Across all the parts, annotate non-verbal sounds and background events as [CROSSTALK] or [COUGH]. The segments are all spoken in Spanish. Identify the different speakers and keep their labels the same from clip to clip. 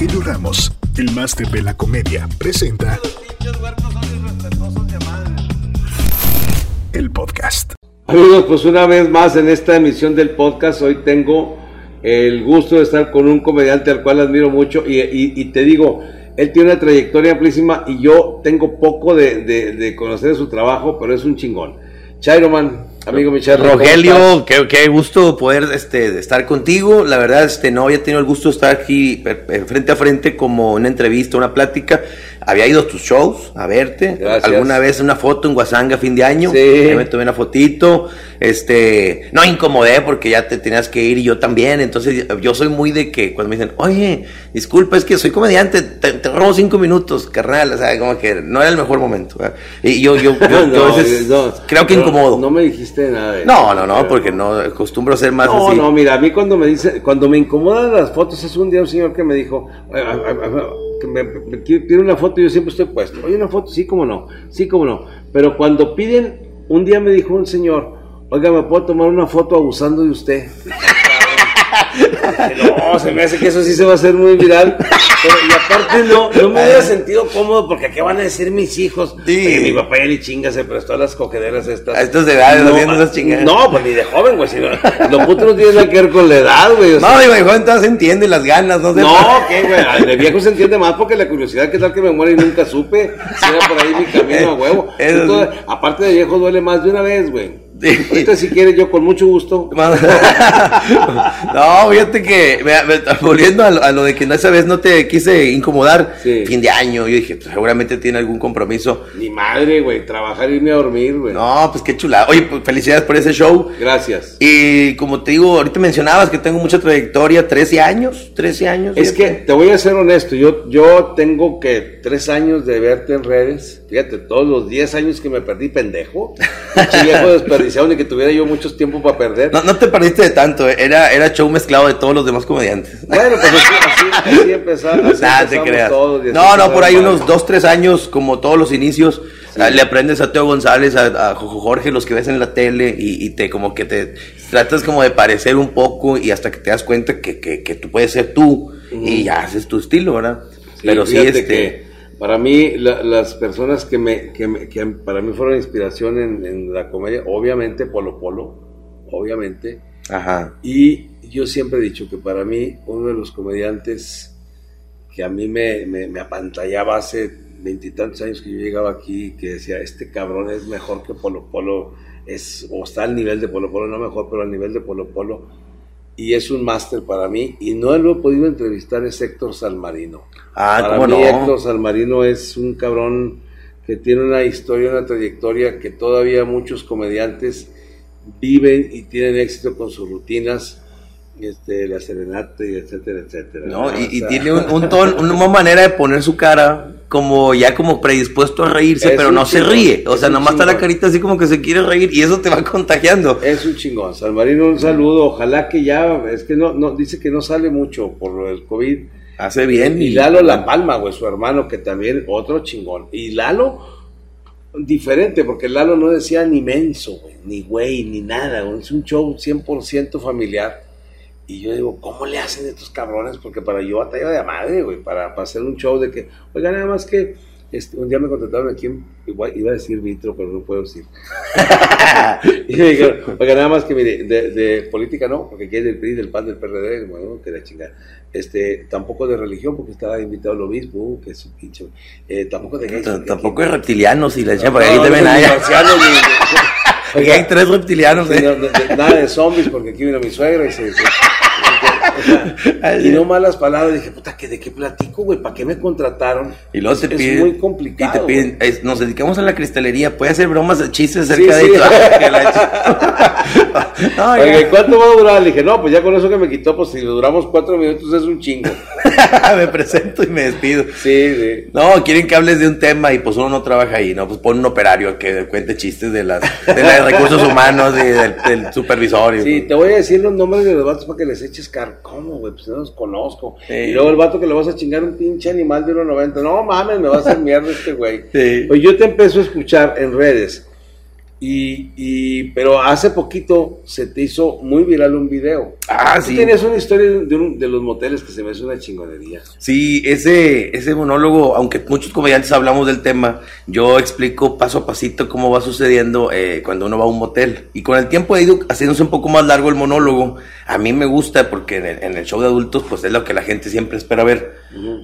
Speaker 1: Rogelio Ramos, el máster de la comedia, presenta el podcast.
Speaker 2: Amigos, pues una vez más en esta emisión del podcast, hoy tengo el gusto de estar con un comediante al cual admiro mucho y, te digo, él tiene una trayectoria amplísima y yo tengo poco de, de- de conocer su trabajo, pero es un chingón. Chairoman, amigo mi Chairo, ¿cómo
Speaker 3: Rogelio, qué, qué gusto poder este, estar contigo. La verdad, este, no había tenido el gusto de estar aquí per- per- frente a frente como una entrevista, una plática. Había ido a tus shows a verte.
Speaker 2: Gracias.
Speaker 3: Alguna vez una foto en Guasanga fin de año.
Speaker 2: Sí.
Speaker 3: Me tomé una fotito. Este, no incomodé porque ya te tenías que ir y yo también. Entonces, yo soy muy de que cuando me dicen, oye, disculpa, es que soy comediante, te, te robo cinco minutos, carnal. O sea, como que no era el mejor momento. ¿verdad? Y yo, yo, yo, [LAUGHS]
Speaker 2: No,
Speaker 3: yo a veces
Speaker 2: no,
Speaker 3: creo que
Speaker 2: no,
Speaker 3: incomodo.
Speaker 2: No me dijiste nada de
Speaker 3: No,
Speaker 2: eso,
Speaker 3: no, no, porque no acostumbro a ser más
Speaker 2: No,
Speaker 3: así.
Speaker 2: no, mira, a mí cuando me dice, cuando me incomodan las fotos, es un día un señor que me dijo, "Ay, ay, ay, ay, que me, me quiere- pide una foto y yo siempre estoy puesto. Oye, una foto, sí, como no, sí, como no. Pero cuando piden, un día me dijo un señor, oiga, ¿me puedo tomar una foto abusando de usted? [LAUGHS] [LAUGHS] No, se me hace que eso sí se va a hacer muy viral. Pero, y aparte no, no me hubiera sentido cómodo porque ¿qué van a decir mis hijos?
Speaker 3: Sí.
Speaker 2: Mi papá ya ni chinga se prestó a las cogederas estas.
Speaker 3: A estos de edades
Speaker 2: no,
Speaker 3: haciendo esas chingadas.
Speaker 2: No, pues ni de joven, güey. Si no, lo puto no tiene nada que ver con la edad, güey. o sea,
Speaker 3: No, digo, de joven todavía se entiende las ganas, no sé.
Speaker 2: no, ¿qué, güey? De viejo se entiende más porque la curiosidad, ¿qué tal que me muera y nunca supe? Si era por ahí mi camino a huevo. [LAUGHS] Toda- aparte de viejo, duele más de una vez, güey. Ahorita, si quieres, yo con mucho gusto. [LAUGHS]
Speaker 3: no, fíjate que, me- me- volviendo a lo, a lo de que esa vez no te quise incomodar,
Speaker 2: Sí.
Speaker 3: fin de año, yo dije, pues, seguramente tiene algún compromiso.
Speaker 2: Ni madre, güey. Trabajar y irme a dormir, güey.
Speaker 3: No, pues qué chulada. Oye, pues, felicidades por ese show.
Speaker 2: Gracias.
Speaker 3: Y como te digo, ahorita mencionabas que tengo mucha trayectoria, 13 años, 13 años.
Speaker 2: Es que te voy a ser honesto, yo, yo tengo que tres años de verte en redes, fíjate, todos los 10 años que me perdí, pendejo, viejo [LAUGHS] desperdiciado, ni que tuviera yo muchos tiempo para perder.
Speaker 3: No, no te perdiste de tanto, eh, era, era show mezclado de todos los demás comediantes.
Speaker 2: Bueno, pues así, así, [LAUGHS] así empezar, así
Speaker 3: te creas.
Speaker 2: todos,
Speaker 3: no, no, por ahí
Speaker 2: mal.
Speaker 3: unos dos, tres años, como todos los inicios, ah, le aprendes a Teo González, a, a Jojo Jorge, los que ves en la tele, y, y te como que te tratas como de parecer un poco y hasta que te das cuenta que, que, que tú puedes ser tú y ya haces tu estilo, ¿verdad?
Speaker 2: Sí,
Speaker 3: Pero sí, este...
Speaker 2: que para mí, la- las personas que, me, que, me- que para mí fueron inspiración en, en la comedia, obviamente Polo Polo, obviamente,
Speaker 3: Ajá.
Speaker 2: Y yo siempre he dicho que para mí uno de los comediantes que a mí me, me, me apantallaba hace veintitantos años que yo llegaba aquí, que decía, este cabrón es mejor que Polo Polo, es, o está al nivel de Polo Polo, no mejor, pero al nivel de Polo Polo, y es un máster para mí, y no lo he podido entrevistar, es Héctor Salmarino.
Speaker 3: Ah,
Speaker 2: para
Speaker 3: ¿cómo
Speaker 2: mí
Speaker 3: no?
Speaker 2: Héctor Salmarino es un cabrón que tiene una historia, una trayectoria que todavía muchos comediantes viven y tienen éxito con sus rutinas, este, la serenata y etcétera, etcétera.
Speaker 3: ¿no?
Speaker 2: ¿no?
Speaker 3: Y,
Speaker 2: O
Speaker 3: y
Speaker 2: sea,
Speaker 3: tiene un, un [LAUGHS] ton- una manera de poner su cara como ya como predispuesto a reírse,
Speaker 2: Es
Speaker 3: pero no se ríe. O sea, nomás está la carita así como que se quiere reír y eso te va [LAUGHS] contagiando.
Speaker 2: Es un chingón. Salmarino, un saludo. Ojalá que ya, es que no, no, dice que no sale mucho por del COVID.
Speaker 3: Hace bien.
Speaker 2: Y Lalo La Palma, güey, su hermano, que también otro chingón. Y Lalo, diferente, porque Lalo no decía ni menso, güey, ni güey, ni nada. güey. Es un show 100% familiar. Y yo digo, ¿cómo le hacen estos cabrones? Porque para yo batalla de madre, güey, para, para hacer un show de que, oiga, nada más que este, un día me contrataron aquí, en- igual iba a decir Vitro, pero no puedo decir. [LAUGHS] y me dijeron, oiga, nada más que mire, de, de política no, porque quiere del PRI, del PAN, del PRD, bueno, que la chingada. Este, tampoco de religión, porque estaba invitado el obispo, uh, que es un pinche. Eh, tampoco de gays, porque
Speaker 3: Tampoco
Speaker 2: aquí-
Speaker 3: es reptilianos y la echa, porque
Speaker 2: No,
Speaker 3: aquí te
Speaker 2: no, [LAUGHS]
Speaker 3: Aquí hay tres reptilianos, ¿eh?
Speaker 2: no, no, de- nada de zombies, porque aquí vino mi suegra y se. Y no malas palabras, dije, puta, ¿que ¿de qué platico, güey? ¿Para qué me contrataron?
Speaker 3: Y luego te
Speaker 2: es,
Speaker 3: piden.
Speaker 2: es muy complicado.
Speaker 3: Y te piden, es- nos dedicamos a la cristalería. Puede hacer bromas, chistes acerca
Speaker 2: Sí,
Speaker 3: de
Speaker 2: sí.
Speaker 3: eso. [LAUGHS] [LAUGHS] Que la ch- [LAUGHS] No, ya.
Speaker 2: Oiga, ¿y ¿cuánto va a durar? Le dije, no, pues ya con eso que me quitó, pues si lo duramos cuatro minutos es un chingo.
Speaker 3: me presento y me despido.
Speaker 2: Sí, sí.
Speaker 3: No, quieren que hables de un tema y pues uno no trabaja ahí, ¿no? Pues pon un operario que cuente chistes de las de los recursos humanos y del, del supervisor. y-
Speaker 2: Sí, te voy a decir los nombres de los vatos para que les eches car. ¿Cómo, güey? Pues no los conozco.
Speaker 3: Sí.
Speaker 2: Y luego el vato que le vas a chingar un pinche animal de 1.90. No mames, me va a hacer mierda este güey.
Speaker 3: Sí.
Speaker 2: Pues yo te empiezo a escuchar en redes. Y, y, pero hace poquito se te hizo muy viral un video.
Speaker 3: Ah,
Speaker 2: Tú
Speaker 3: sí.
Speaker 2: tienes una historia de, un- de los moteles que se me hace una chingonería.
Speaker 3: Sí, ese, ese monólogo, aunque muchos comediantes hablamos del tema, yo explico paso a pasito cómo va sucediendo eh, cuando uno va a un motel. Y con el tiempo ha ido haciéndose un poco más largo el monólogo. A mí me gusta porque en el, en el show de adultos, pues es lo que la gente siempre espera ver.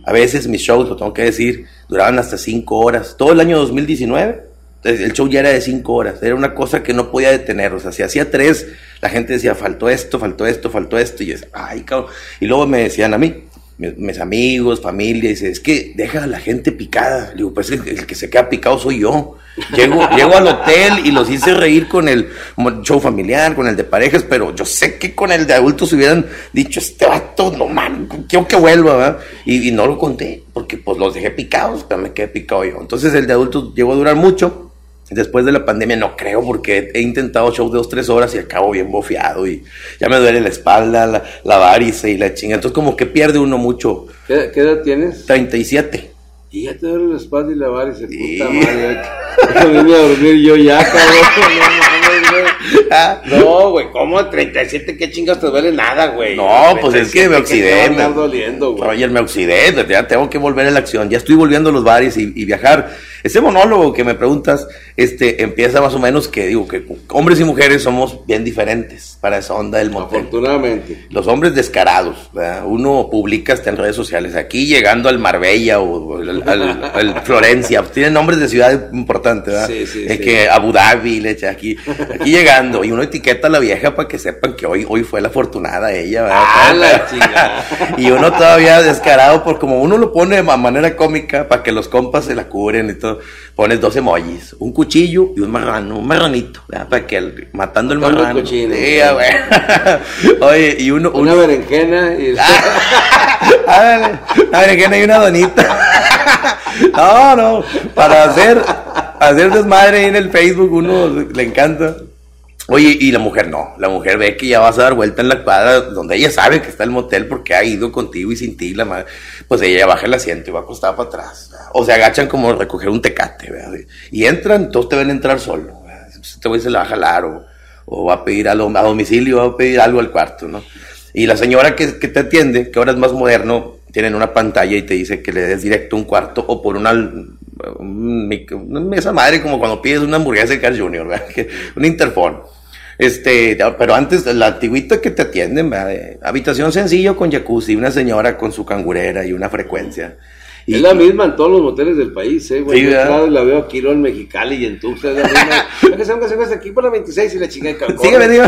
Speaker 3: A veces mis shows, lo tengo que decir, duraban hasta cinco horas. Todo el año 2019, el show ya era de cinco horas. Era una cosa que no podía detener. O sea, si hacía tres, la gente decía, faltó esto, faltó esto, faltó esto. Y yo ay, cabrón. Y luego me decían a mí, mis, amigos, familia, dice, es que deja a la gente picada. Le digo, pues el, que se queda picado soy yo. Llego, [LAUGHS] llego al hotel y los hice reír con el show familiar, con el de parejas, pero yo sé que con el de adultos hubieran dicho, este vato, no man, quiero que vuelva. Y, y no lo conté, porque pues los dejé picados, pero me quedé picado yo. Entonces el de adultos llegó a durar mucho. Después de la pandemia no creo porque he intentado shows de dos, tres horas y acabo bien bofeado y ya me duele la espalda, la, la varice y la chinga. Entonces como que pierde uno mucho.
Speaker 2: ¿Qué, qué edad tienes?
Speaker 3: 37.
Speaker 2: Y ya te duele la espalda y la varice,
Speaker 3: Sí.
Speaker 2: puta madre. Vine a dormir yo ya, cabrón. [LAUGHS] No, mames, güey.
Speaker 3: Ah,
Speaker 2: No, güey, ¿cómo 37? ¿Qué chingas te duele nada, güey?
Speaker 3: No, pues es que me
Speaker 2: 37, ¿qué
Speaker 3: oxidé. me-
Speaker 2: doliendo, güey.
Speaker 3: Me oxidé, ya tengo que volver a la acción. Ya estoy volviendo a los bares y, y viajar. Ese monólogo que me preguntas, este, empieza más o menos que digo que hombres y mujeres somos bien diferentes para esa onda del motel.
Speaker 2: Afortunadamente.
Speaker 3: Los hombres descarados, ¿verdad? uno publica hasta en redes sociales, aquí llegando al Marbella o al, al- al Florencia, tienen nombres de ciudad importantes, ¿verdad?
Speaker 2: Sí, sí,
Speaker 3: Es
Speaker 2: sí.
Speaker 3: que Abu Dhabi, le echa aquí, aquí llegando, y uno etiqueta a la vieja para que sepan que hoy, hoy fue la afortunada ella, ¿verdad?
Speaker 2: ¡Ah, la! [LAUGHS]
Speaker 3: Y uno todavía descarado, por como uno lo pone de ma- manera cómica para que los compas se la cubren y todo, pones dos emojis, un cuchillo y un marrano, un marranito, ¿verdad? para que el- matando el marrano.
Speaker 2: cochino.
Speaker 3: Sí, ah, [LAUGHS] güey. Oye, y uno,
Speaker 2: Una
Speaker 3: uno-
Speaker 2: berenjena y...
Speaker 3: Ándale, a ver, que no hay una donita. [LAUGHS] No, no, para hacer, hacer desmadre ahí en el Facebook uno le encanta. Oye, y la mujer no, la mujer ve que ya vas a dar vuelta en la cuadra donde ella sabe que está el motel porque ha ido contigo y sin ti, la madre, pues ella baja el asiento y va acostada para atrás. O se agachan como recoger un tecate, ¿verdad? Y entran, todos te ven entrar solo. Este güey se la va a jalar o, va a pedir algo a domicilio, va a pedir algo al cuarto, ¿no? Y la señora que, te atiende, que ahora es más moderno, tienen una pantalla y te dice que le des directo un cuarto o por una- esa madre como cuando pides una hamburguesa de Carl Jr., [LAUGHS] un interfón. Este, pero antes, la antigüita que te atienden, ¿verdad? Habitación sencillo con jacuzzi, una señora con su cangurera y una frecuencia. Y,
Speaker 2: es la misma en todos los moteles del país, ¿eh, güey?
Speaker 3: Sí,
Speaker 2: Yo la veo aquí, en Mexicali y en Tuxtla, es la misma. Que se hace aquí por la 26 y la chica de Cancún.
Speaker 3: Digo.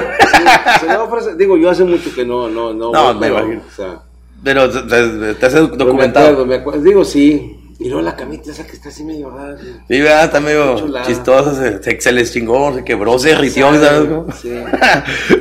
Speaker 2: se me ofrece- digo, yo hace mucho que no, no, no.
Speaker 3: No,
Speaker 2: voy,
Speaker 3: me
Speaker 2: pero,
Speaker 3: imagino.
Speaker 2: o sea,
Speaker 3: Pero te, has
Speaker 2: pero me
Speaker 3: documentado.
Speaker 2: acuerdo, me acuerdo. Digo, sí. Y luego la camita esa que está así medio rara.
Speaker 3: Sí, ¿verdad? Está medio
Speaker 2: Chulada.
Speaker 3: chistosa, se, se, se les chingó, se quebró, se
Speaker 2: Sabe,
Speaker 3: ¿sabes? cómo? [LAUGHS]
Speaker 2: sí.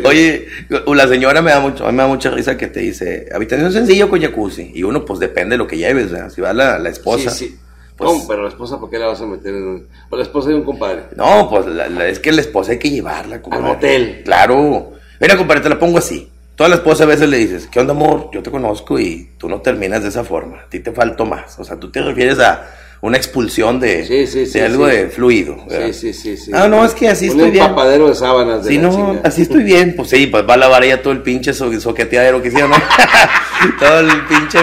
Speaker 3: Oye, la señora me da mucho, a mí me da mucha risa que te dice, habitación sencillo con jacuzzi. Y uno, pues depende de lo que lleves, ¿verdad? Si va la, la esposa.
Speaker 2: Sí, sí.
Speaker 3: pues-
Speaker 2: ¿Cómo? Pero la esposa, ¿por qué la vas a meter en un.? O la esposa de un compadre.
Speaker 3: No, pues la- la- es que la esposa hay que llevarla. compadre.
Speaker 2: motel.
Speaker 3: Claro. Mira, compadre, te la pongo así. Toda la esposa a veces le dices, ¿qué onda, amor? Yo te conozco y tú no terminas de esa forma. A ti te faltó más. O sea, tú te refieres a una expulsión de,
Speaker 2: Sí, sí, sí,
Speaker 3: de algo de fluido. ¿verdad?
Speaker 2: Sí, sí, sí.
Speaker 3: Ah, no, es que así
Speaker 2: un
Speaker 3: estoy bien.
Speaker 2: empapadero de sábanas de
Speaker 3: Si no,
Speaker 2: chinga.
Speaker 3: así estoy bien. Pues sí, pues va a lavar ella todo el pinche so- soqueteadero que hicieron, ¿no? [LAUGHS] todo el pinche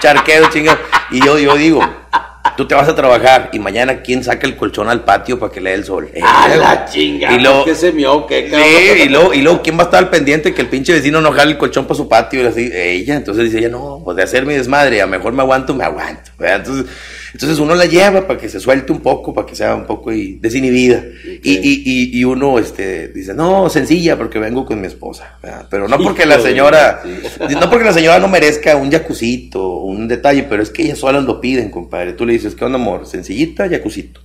Speaker 3: charqueo, chinga. Y yo, yo digo, tú te vas a trabajar y mañana, ¿quién saca el colchón al patio para que le dé el sol?
Speaker 2: ¡Ah,
Speaker 3: Ella,
Speaker 2: la chinga!
Speaker 3: Y luego,
Speaker 2: ¿Qué se mió? ¿Qué cabrón?
Speaker 3: Sí, y luego, y luego, ¿quién va a estar al pendiente que el pinche vecino no jale el colchón para su patio? Y así, ella, entonces dice ella, no, pues de hacer mi desmadre, a lo mejor me aguanto, me aguanto. ¿verdad? Entonces, entonces uno la lleva para que se suelte un poco, para que sea un poco y- desinhibida. Y, y, y, y uno este, dice, no, sencilla, porque vengo con mi esposa. ¿verdad? Pero no porque la señora, no porque la señora no merezca un jacucito, un detalle, pero es que ellas solas lo piden, compadre. Tú le dices, ¿qué onda, amor? Sencillita, jacucito.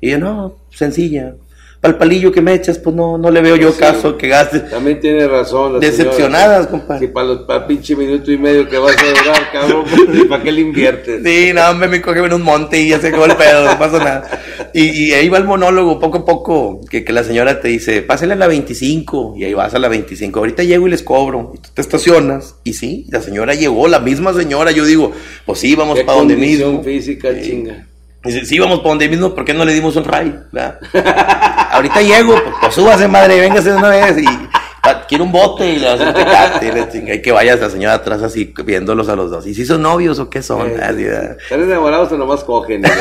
Speaker 3: Y ella, no, sencilla. Para el palillo que me echas, pues no, no le veo yo
Speaker 2: Sí.
Speaker 3: caso que gastes.
Speaker 2: También tiene razón. la
Speaker 3: Decepcionadas,
Speaker 2: señora.
Speaker 3: compadre.
Speaker 2: Si para los para pinche minuto y medio que vas a durar, [LAUGHS] cabrón, pues, ¿para qué le inviertes?
Speaker 3: Sí, no, hombre, me coge en un monte y ya se acabó el pedo, no pasa nada. Y, y ahí va el monólogo, poco a poco, que, que la señora te dice, pásale a la 25, y ahí vas a la 25, ahorita llego y les cobro, y tú te estacionas, y sí, la señora llegó, la misma señora, yo digo, pues sí, vamos
Speaker 2: ¿Qué
Speaker 3: para donde mismo.
Speaker 2: física, chinga?
Speaker 3: Dice, sí, vamos para donde mismo, ¿por qué no le dimos un ray? [LAUGHS] ahorita llego, pues, pues súbase, madre, véngase de una vez. Y quiero un bote y le vas a tecate, y que vaya esa señora atrás así viéndolos a los dos. ¿Y si son novios o qué son?
Speaker 2: Están enamorados o nomás cogen. [LAUGHS]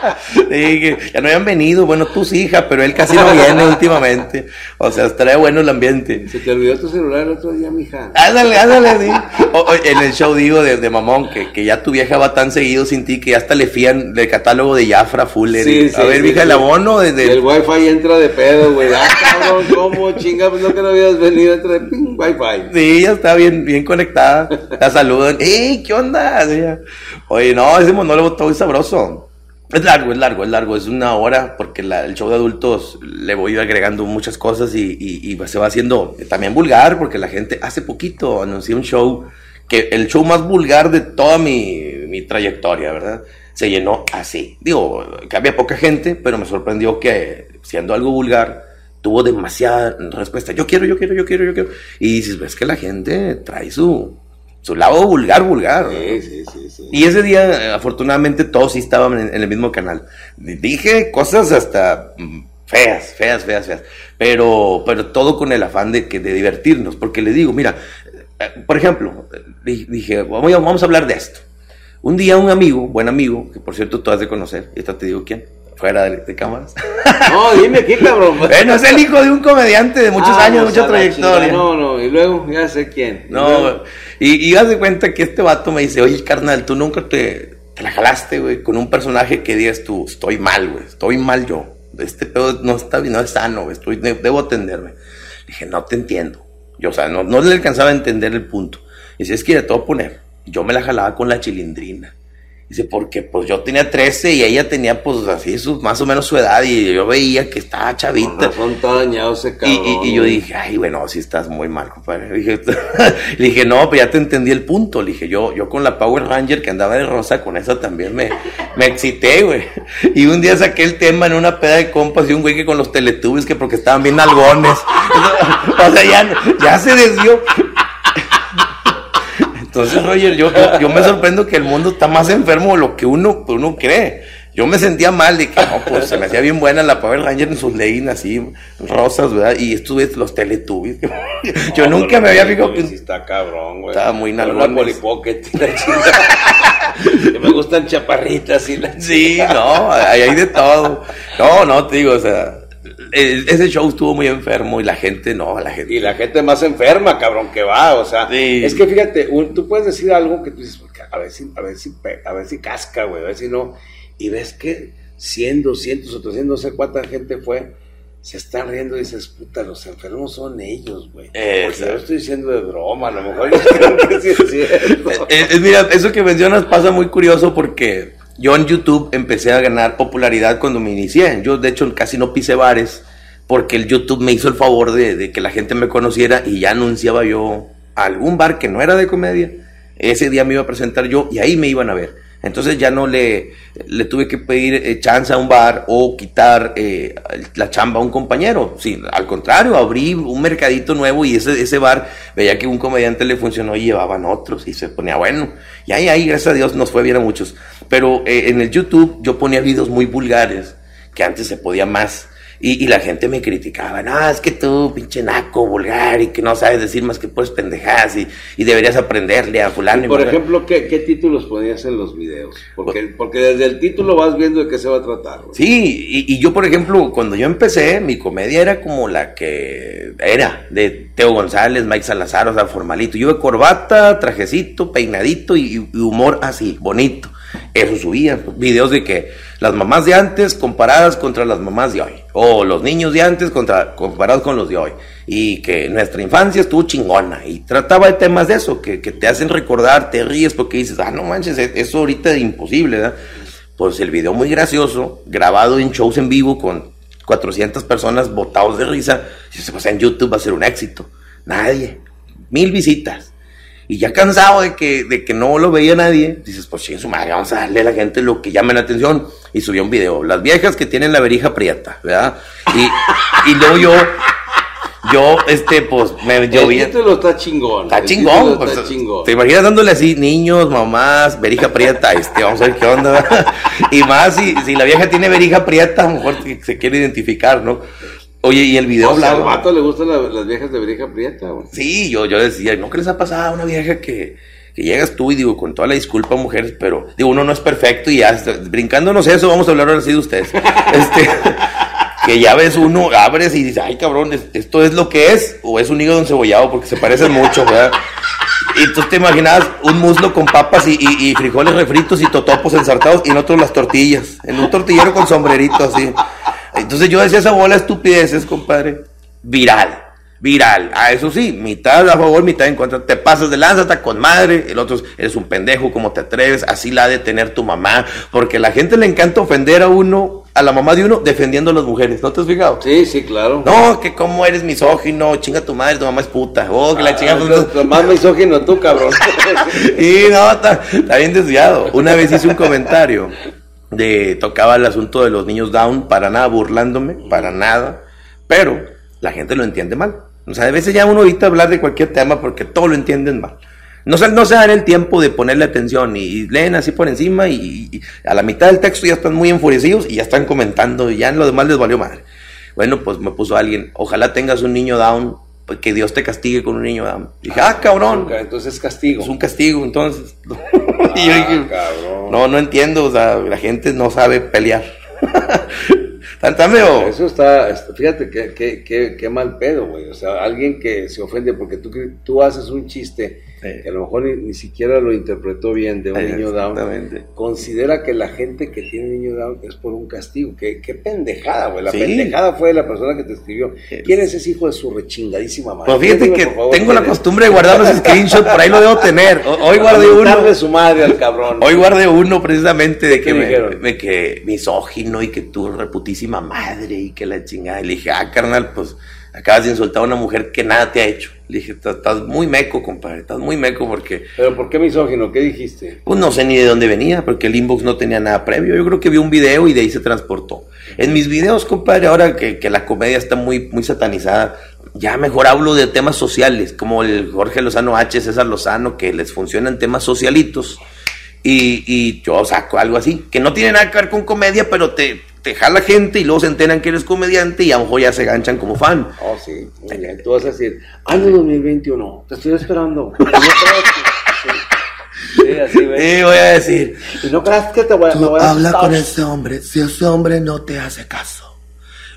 Speaker 2: [LAUGHS]
Speaker 3: Sí, ya no habían venido, bueno, tú sí, hija, pero él casi no viene [LAUGHS] últimamente. O sea, estaría bueno el ambiente.
Speaker 2: Se te olvidó tu celular el otro día, mija.
Speaker 3: Ándale, ándale, sí. O- o en el show digo de, de mamón que, que ya tu vieja va tan seguido sin ti que ya hasta le fían del catálogo de Jafra Fuller.
Speaker 2: Sí,
Speaker 3: y,
Speaker 2: sí,
Speaker 3: a ver, mija, el abono
Speaker 2: Y el
Speaker 3: desde.
Speaker 2: wifi entra de pedo, güey. Ah, cabrón, ¿cómo? Chinga, pues no que no habías venido, entra de ping, wifi.
Speaker 3: Sí, ya está bien, bien conectada. La saludan. ¡Ey, qué onda! Oye, no, ese monólogo está muy sabroso. Es largo, es largo, es largo. Es una hora porque la- el show de adultos le voy agregando muchas cosas y, y- y se va haciendo también vulgar porque la gente hace poquito anuncié un show que el show más vulgar de toda mi, mi trayectoria, ¿verdad? Se llenó así. Digo, que había poca gente, pero me sorprendió que siendo algo vulgar tuvo demasiada respuesta. Yo quiero, yo quiero, yo quiero, yo quiero. Y dices, ves que la gente trae su, su lado vulgar, vulgar.
Speaker 2: Sí, sí, sí, sí.
Speaker 3: Y ese día, afortunadamente, todos sí estaban en, en el mismo canal. Dije cosas hasta mm, feas, feas, feas, feas. Pero, pero todo con el afán de, que, de divertirnos. Porque le digo, mira, eh, por ejemplo, di- dije, vamos a, vamos a hablar de esto. Un día un amigo, buen amigo, que por cierto tú has de conocer, y esta te digo quién, fuera de, de cámaras.
Speaker 2: No, dime aquí, cabrón. [LAUGHS]
Speaker 3: bueno, es el hijo de un comediante de muchos
Speaker 2: Ah,
Speaker 3: años, mucha trayectoria.
Speaker 2: chingada, No, no, y luego ya sé quién. Y
Speaker 3: No,
Speaker 2: luego,
Speaker 3: y, y haz de cuenta que este vato me dice, oye, carnal, tú nunca te, te la jalaste, güey, con un personaje que digas tú, estoy mal, güey, estoy mal yo. Este pedo no está bien, no es sano, güey, estoy, de- debo atenderme. Le dije, no te entiendo. Yo, o sea, no, no le alcanzaba a entender el punto. Y dice, es que voy a poner. Yo me la jalaba con la chilindrina. Dice, porque pues yo tenía 13 y ella tenía pues así su, más o menos su edad y yo veía que estaba chavita.
Speaker 2: está dañado ese
Speaker 3: Y,
Speaker 2: cabrón.
Speaker 3: y- y yo dije, ay, bueno, sí estás muy mal, compadre. Le [LAUGHS] dije, [LAUGHS] le dije, no, pero ya te entendí el punto. Le dije, yo, yo con la Power Ranger que andaba de rosa, con esa también me, me excité, güey. [LAUGHS] Y un día saqué el tema en una peda de compas y un güey que con los teletubbies que porque estaban bien algones. o sea, ya, ya se desvió. Entonces, Roger, yo, yo, yo me sorprendo que el mundo está más enfermo de lo que uno, uno cree. Yo me sentía mal de que no, pues se me hacía bien buena la Power Ranger en sus leggings así, rosas, ¿verdad? Y estuve los Teletubbies. [LAUGHS] Yo
Speaker 2: No,
Speaker 3: nunca me había fijado que.
Speaker 2: está cabrón, güey.
Speaker 3: Estaba muy nalgones.
Speaker 2: La Polly Pocket y la chingada. Que me gustan chaparritas y la
Speaker 3: Sí, no, ahí hay de todo. No, no, te digo, o sea, ese show estuvo muy enfermo y la gente, no, la gente.
Speaker 2: Y la gente más enferma, cabrón, que va, o sea,
Speaker 3: Sí.
Speaker 2: es que fíjate, un- tú puedes decir algo que tú dices, a ver si, a ver si, a ver si casca, güey, a ver si no, y ves que 100, 200 o 300, no sé cuánta gente fue, se están riendo y dices, puta, los enfermos son ellos, güey. Porque yo estoy diciendo de broma, a lo mejor ellos creen que sí es cierto. [LAUGHS]
Speaker 3: Eh, eh, mira, eso que mencionas pasa muy curioso porque yo en YouTube empecé a ganar popularidad cuando me inicié. Yo, de hecho, casi no pise bares porque el YouTube me hizo el favor de, que la gente me conociera y ya anunciaba yo algún bar que no era de comedia. Ese día me iba a presentar yo y ahí me iban a ver. Entonces ya no le, le tuve que pedir eh, chance a un bar o quitar eh, la chamba a un compañero. Sí, al contrario, abrí un mercadito nuevo y ese, ese bar veía que un comediante le funcionó y llevaban otros y se ponía bueno. Y ahí, ahí, gracias a Dios, nos fue bien a muchos. Pero eh, en el YouTube yo ponía videos muy vulgares, que antes se podía más. Y, y la gente me criticaba, no, es que tú, pinche naco, vulgar, y que no sabes decir más que pues pendejadas, y, y deberías aprenderle a fulano. y
Speaker 2: Por
Speaker 3: mengano".
Speaker 2: ejemplo, ¿qué, ¿qué títulos ponías en los videos? Porque, porque desde el título vas viendo de qué se va a tratar.
Speaker 3: Sí, y, y yo, por ejemplo, cuando yo empecé, mi comedia era como la que era, de Teo González, Mike Salazar, o sea, formalito. Yo de corbata, trajecito, peinadito y humor así, bonito. Eso subía, videos de que las mamás de antes comparadas contra las mamás de hoy, o los niños de antes contra, comparados con los de hoy, y que nuestra infancia estuvo chingona, y trataba de temas de eso, que, que te hacen recordar, te ríes porque dices, ah, no manches, eso ahorita es imposible, ¿verdad? pues el video muy gracioso, grabado en shows en vivo con 400 personas botados de risa, si se pasa en YouTube va a ser un éxito. Nadie, mil visitas. Y ya cansado de que, de que no lo veía nadie, dices, pues sí, su madre, vamos a darle a la gente lo que llame la atención. Y subió un video, las viejas que tienen la verija prieta, ¿verdad? Y, y luego yo, yo, este, pues, me llovía.
Speaker 2: El título está chingón.
Speaker 3: Está chingón, pues,
Speaker 2: está chingón.
Speaker 3: te imaginas dándole así niños, mamás, verija prieta, este, vamos a ver qué onda. y más si, si la vieja tiene verija prieta, a lo mejor se quiere identificar, ¿no? Oye, y el video
Speaker 2: O sea, al
Speaker 3: hablaba.
Speaker 2: vato le gustan la- las viejas de verija prieta, güey.
Speaker 3: Sí, yo, yo decía, ¿no que les ha pasado a una vieja que, que llegas tú y digo, con toda la disculpa, mujeres, pero digo, uno no es perfecto y ya, brincándonos eso, vamos a hablar ahora sí de ustedes. [LAUGHS] Este, que ya ves uno, abres y dices, ay cabrón, es- esto es lo que es, o es un hígado encebollado, porque se parecen mucho, ¿verdad? Y tú te imaginabas un muslo con papas y, y- y frijoles refritos y totopos ensartados y en otros las tortillas, en un tortillero con sombrerito así. Entonces yo decía esa bola de estupideces, compadre, viral, viral. Ah, eso sí, mitad a favor, mitad en contra. Te pasas de lanza, con madre, el otro es, eres un pendejo, ¿cómo te atreves? Así la ha de tener tu mamá, porque a la gente le encanta ofender a uno, a la mamá de uno, defendiendo a las mujeres, ¿no te has fijado?
Speaker 2: Sí, sí, claro.
Speaker 3: No, que cómo eres misógino, chinga tu madre, tu mamá es puta. Oh, que la chinga.
Speaker 2: Ah, tú- más misógino tú, cabrón. [LAUGHS]
Speaker 3: Y no, está, está bien desviado. Una vez hice un comentario de tocaba el asunto de los niños down, para nada burlándome, para nada, pero la gente lo entiende mal. O sea, a veces ya uno evita hablar de cualquier tema porque todo lo entienden mal. No se, no se dan el tiempo de ponerle atención y, leen así por encima y, a la mitad del texto ya están muy enfurecidos y ya están comentando y ya en lo demás les valió madre. Bueno, pues me puso alguien, ojalá tengas un niño down, que Dios te castigue con un niño. Dije, ah, cabrón,
Speaker 2: Entonces es castigo.
Speaker 3: es un castigo, entonces. [LAUGHS] y yo
Speaker 2: Ah,
Speaker 3: dije,
Speaker 2: cabrón.
Speaker 3: no, no entiendo, o sea, la gente no sabe pelear. [LAUGHS] Medio-
Speaker 2: Eso está, fíjate qué qué- qué- qué mal pedo, güey. O sea, alguien que se ofende porque tú, tú haces un chiste. Que a lo mejor ni, ni siquiera lo interpretó bien de un niño down. Considera que la gente que tiene niño down es por un castigo. Qué, qué pendejada, güey. La
Speaker 3: Sí.
Speaker 2: pendejada fue de la persona que te escribió.
Speaker 3: Es-
Speaker 2: ¿Quién es ese hijo de su rechingadísima madre?
Speaker 3: Pues fíjate que
Speaker 2: favor,
Speaker 3: tengo la costumbre de guardar los screenshots, por ahí lo debo tener. Hoy guardé uno.
Speaker 2: su madre al cabrón.
Speaker 3: Hoy guardé uno precisamente de
Speaker 2: ¿Qué
Speaker 3: que me, me- que misógino y que tu reputísima madre y que la chingada. Y le dije, ah, carnal, pues acabas de insultar a una mujer que nada te ha hecho. Le dije, "Estás- muy meco, compadre, estás muy meco porque
Speaker 2: Pero ¿por qué misógino? ¿Qué dijiste?
Speaker 3: Pues no sé ni de dónde venía, porque el inbox no tenía nada previo. Yo creo que vio un video y de ahí se transportó. En mis videos, compadre, ahora que, que la comedia está muy, muy satanizada, ya mejor hablo de temas sociales, como el Jorge Lozano H, César Lozano, que les funcionan temas socialitos. Y, y yo saco algo así, que no tiene nada que ver con comedia, pero te, te jala gente y luego se enteran que eres comediante y a lo mejor ya se ganchan como fan.
Speaker 2: Oh, sí, muy bien. Tú vas a decir, año 2021, te estoy esperando. [LAUGHS] No creas que- sí, sí, así,
Speaker 3: voy a decir,
Speaker 2: Y no creas que te voy, a-
Speaker 3: Tú
Speaker 2: voy a
Speaker 3: habla con ese hombre. Si ese hombre no te hace caso,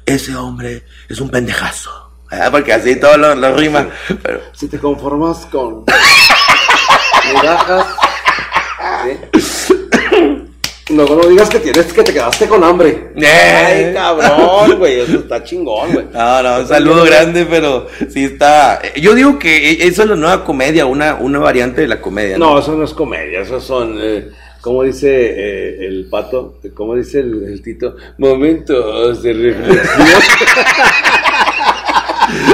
Speaker 3: ese hombre es un pendejazo. Ah, Porque así todo lo, lo rima. Pero,
Speaker 2: Si te conformas con migajas, ¿sí? Luego no digas que tienes que te quedaste con hambre.
Speaker 3: Eh.
Speaker 2: Ay, cabrón, güey, eso está chingón, güey.
Speaker 3: no, no, un saludo grande, pero sí está. Yo digo que eso es la nueva comedia, una, una variante de la comedia.
Speaker 2: No, eso no es comedia, eso son, eh, como dice eh, el pato, como dice el, el tito, momentos de reflexión. [LAUGHS]
Speaker 3: Sí.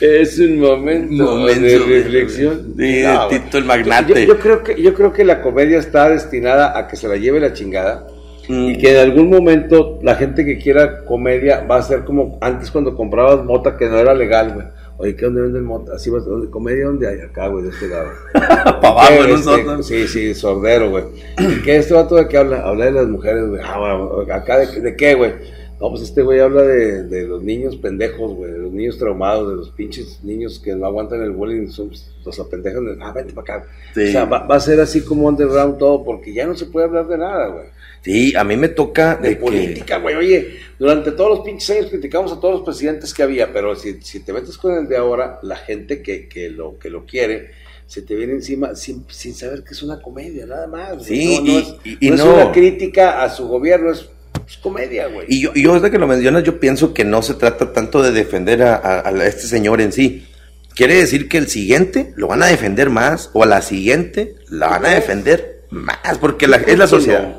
Speaker 2: Es un momento,
Speaker 3: Momento
Speaker 2: de
Speaker 3: de-
Speaker 2: reflexión.
Speaker 3: Sí,
Speaker 2: No.
Speaker 3: Tito el magnate.
Speaker 2: Yo, yo creo que, yo creo que la comedia está destinada a que se la lleve la chingada.
Speaker 3: Mm.
Speaker 2: Y que en algún momento la gente que quiera comedia va a ser como antes cuando comprabas mota que no era legal, güey. Oye, ¿qué dónde venden mota? Así vas, ¿dónde? ¿Comedia dónde hay? Acá, güey, de este lado. [LAUGHS]
Speaker 3: Pa' abajo,
Speaker 2: ¿Qué,
Speaker 3: en un
Speaker 2: este?
Speaker 3: sótano.
Speaker 2: Sí, sí, sordero, güey. ¿Y ¿Qué este vato de qué habla? Habla de las mujeres, güey. Ah, bueno, acá de, de qué, güey. No, pues este güey habla de, de los niños pendejos, güey, de los niños traumados, de los pinches niños que no aguantan el bullying, son, los apendejan. de, Ah, vente para acá.
Speaker 3: Sí.
Speaker 2: O sea, va, va a ser así como underground todo, porque ya no se puede hablar de nada, güey.
Speaker 3: Sí, a mí me toca
Speaker 2: De política, güey. Oye, durante todos los pinches años criticamos a todos los presidentes que había, pero si, si te metes con el de ahora, la gente que, que, lo, que lo quiere se te viene encima sin, sin saber que es una comedia, nada más.
Speaker 3: Sí,
Speaker 2: no, es,
Speaker 3: y- y
Speaker 2: no es
Speaker 3: no.
Speaker 2: una crítica a su gobierno, es, es comedia, güey.
Speaker 3: Y yo, y yo desde que lo mencionas, yo pienso que no se trata tanto de defender a, a- a este señor en sí. Quiere decir que el siguiente lo van a defender más, o a la siguiente la van a defender más, porque la- es la sociedad.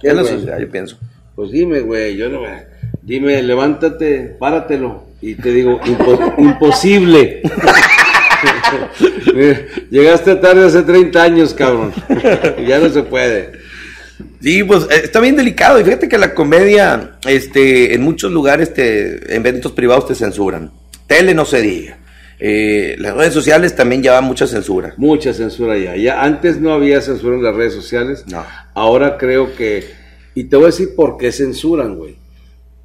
Speaker 2: ¿Qué,
Speaker 3: Es la sociedad, yo pienso.
Speaker 2: Pues dime, güey, yo no Dime, levántate, páratelo. Y te digo, impo- [LAUGHS] imposible. [LAUGHS] Llegaste tarde hace 30 años, cabrón. [LAUGHS] ya no se puede.
Speaker 3: Sí, pues eh, está bien delicado. Y fíjate que la comedia, este, en muchos lugares, te, en eventos privados te censuran. Tele no se diga. Eh, las redes sociales también llevan mucha censura.
Speaker 2: Mucha censura ya. ya. Antes no había censura en las redes sociales.
Speaker 3: No.
Speaker 2: Ahora creo que. Y te voy a decir por qué censuran, güey.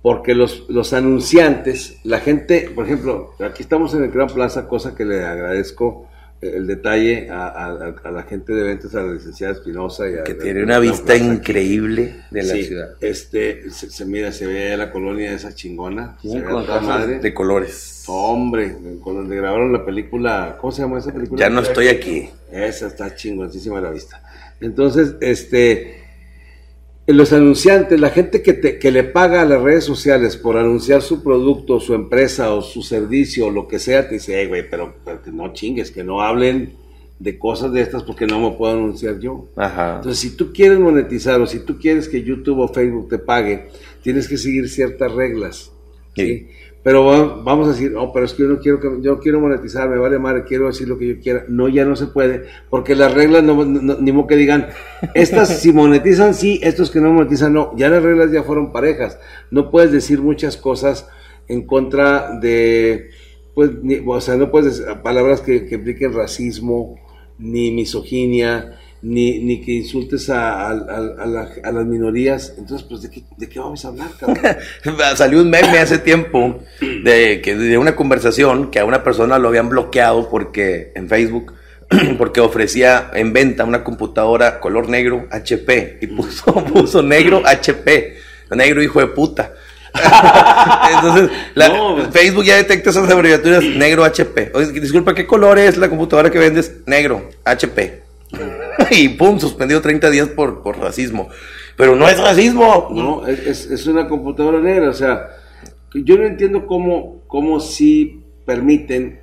Speaker 2: Porque los, los anunciantes, la gente, por ejemplo, aquí estamos en el Gran Plaza, cosa que le agradezco el detalle a, a- a la gente de ventas, a la licenciada Espinosa. y a-
Speaker 3: Que tiene una vista
Speaker 2: aquí.
Speaker 3: increíble de la
Speaker 2: Sí,
Speaker 3: ciudad.
Speaker 2: Este, se, se mira, se ve la colonia esa chingona. Se ve toda madre.
Speaker 3: de colores.
Speaker 2: Hombre, con donde grabaron la película, ¿cómo se llama esa película?
Speaker 3: Ya no estoy aquí.
Speaker 2: Esa está chingoncísima la vista. Entonces, este, los anunciantes, la gente que, te- que le paga a las redes sociales por anunciar su producto, su empresa o su servicio o lo que sea, te dice, hey, güey, pero, pero que no chingues, que no hablen de cosas de estas porque no me puedo anunciar yo.
Speaker 3: Ajá.
Speaker 2: Entonces, si tú quieres monetizar o si tú quieres que YouTube o Facebook te pague, tienes que seguir ciertas reglas. ¿sí?
Speaker 3: Sí.
Speaker 2: Pero va- vamos a decir, no, pero es que yo no quiero yo quiero monetizar, me vale madre, quiero decir lo que yo quiera. No, ya no se puede, porque las reglas no, ni modo que digan, estas si monetizan sí, estos que no monetizan no. Ya las reglas ya fueron parejas. No puedes decir muchas cosas en contra de, pues, ni- o sea, no puedes decir palabras que impliquen racismo, ni misoginia, ni, ni que insultes a, a- a- a la- a las minorías. Entonces, pues, ¿de qué, de qué vamos a hablar? [LAUGHS]
Speaker 3: Salió un meme hace tiempo de, que, de una conversación que a una persona lo habían bloqueado porque en Facebook [CLEARS THROAT] porque ofrecía en venta una computadora color negro HP y puso, [LAUGHS] puso negro HP, negro hijo de puta. [LAUGHS] Entonces, la-
Speaker 2: No.
Speaker 3: Facebook ya detecta esas abreviaturas negro HP. Oye, disculpa, ¿qué color es la computadora que vendes? Negro, HP. [LAUGHS] y pum, suspendido 30 días por, por racismo. Pero no es racismo.
Speaker 2: No, es, es- una computadora negra, o sea, yo no entiendo cómo, cómo sí permiten,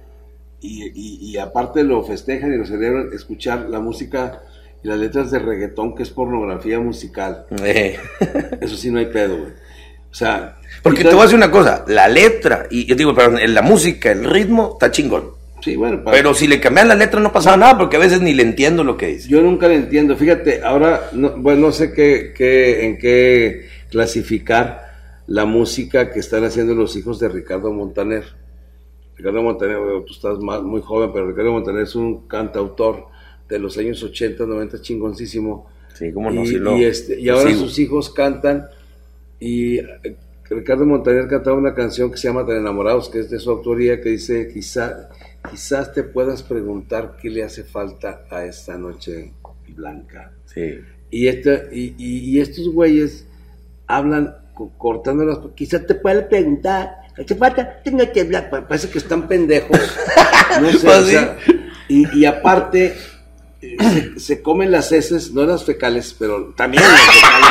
Speaker 2: y, y- y aparte lo festejan y lo celebran, escuchar la música y las letras de reggaetón, que es pornografía musical.
Speaker 3: Eh.
Speaker 2: Eso sí no hay pedo, güey. O sea...
Speaker 3: Porque te voy a decir una cosa, la letra, y yo digo, perdón, la música, el ritmo, está chingón.
Speaker 2: Sí, bueno, para-
Speaker 3: Pero si le cambian la letra no pasaba nada, porque a veces ni le entiendo lo que dice.
Speaker 2: Yo nunca le entiendo. Fíjate, ahora, no, bueno, no sé qué, qué- en qué clasificar la música que están haciendo los hijos de Ricardo Montaner. Ricardo Montaner, tú estás más- muy joven, pero Ricardo Montaner es un cantautor de los años 80, 90, chingoncísimo.
Speaker 3: Sí, cómo no,
Speaker 2: y,
Speaker 3: sí lo-
Speaker 2: y este, y ahora
Speaker 3: sigo.
Speaker 2: sus hijos cantan y eh, Ricardo Montaner cantaba una canción que se llama Tan enamorados, que es de su autoría, que dice, quizá, quizás te puedas preguntar qué le hace falta a esta noche blanca.
Speaker 3: Sí.
Speaker 2: Y, este, y, y- y estos güeyes hablan co- cortando las... Quizás te puedas preguntar, ¿qué falta? Tengo que hablar. Pa- Parece que están pendejos. [LAUGHS] No sé,
Speaker 3: Pues
Speaker 2: o sea, y, y aparte, eh, se, se comen las heces, no las fecales, pero también las fecales.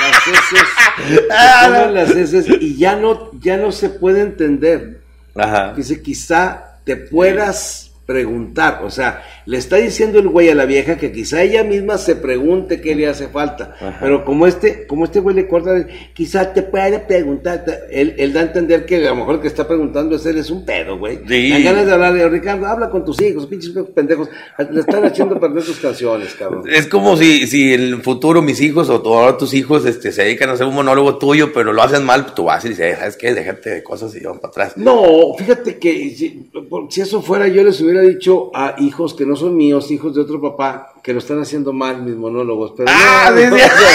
Speaker 2: Las heces, se [LAUGHS] comen las heces y ya no, ya no se puede entender.
Speaker 3: Ajá.
Speaker 2: Dice, quizá te puedas preguntar, o sea, le está diciendo el güey a la vieja que quizá ella misma se pregunte qué le hace falta,
Speaker 3: Ajá.
Speaker 2: pero como este, como este güey le corta, quizá te puede preguntar, él, él da a entender que a lo mejor el que está preguntando es él, es un pedo, güey.
Speaker 3: Sí.
Speaker 2: Dan ganas de hablarle, Ricardo, habla con tus hijos, pinches pendejos, le están haciendo perder tus canciones, cabrón.
Speaker 3: Es como si, si en el futuro mis hijos o ahora tus hijos este, se dedican a hacer un monólogo tuyo, pero lo hacen mal, tú vas y dices, ¿sabes qué? Déjate de cosas y van para atrás.
Speaker 2: No, fíjate que si, si eso fuera, yo les hubiera dicho a hijos que no son míos, hijos de otro papá, que lo están haciendo mal mis monólogos. Pero
Speaker 3: Ah,
Speaker 2: no,
Speaker 3: sí,
Speaker 2: no,
Speaker 3: sí. [LAUGHS]
Speaker 2: o sea,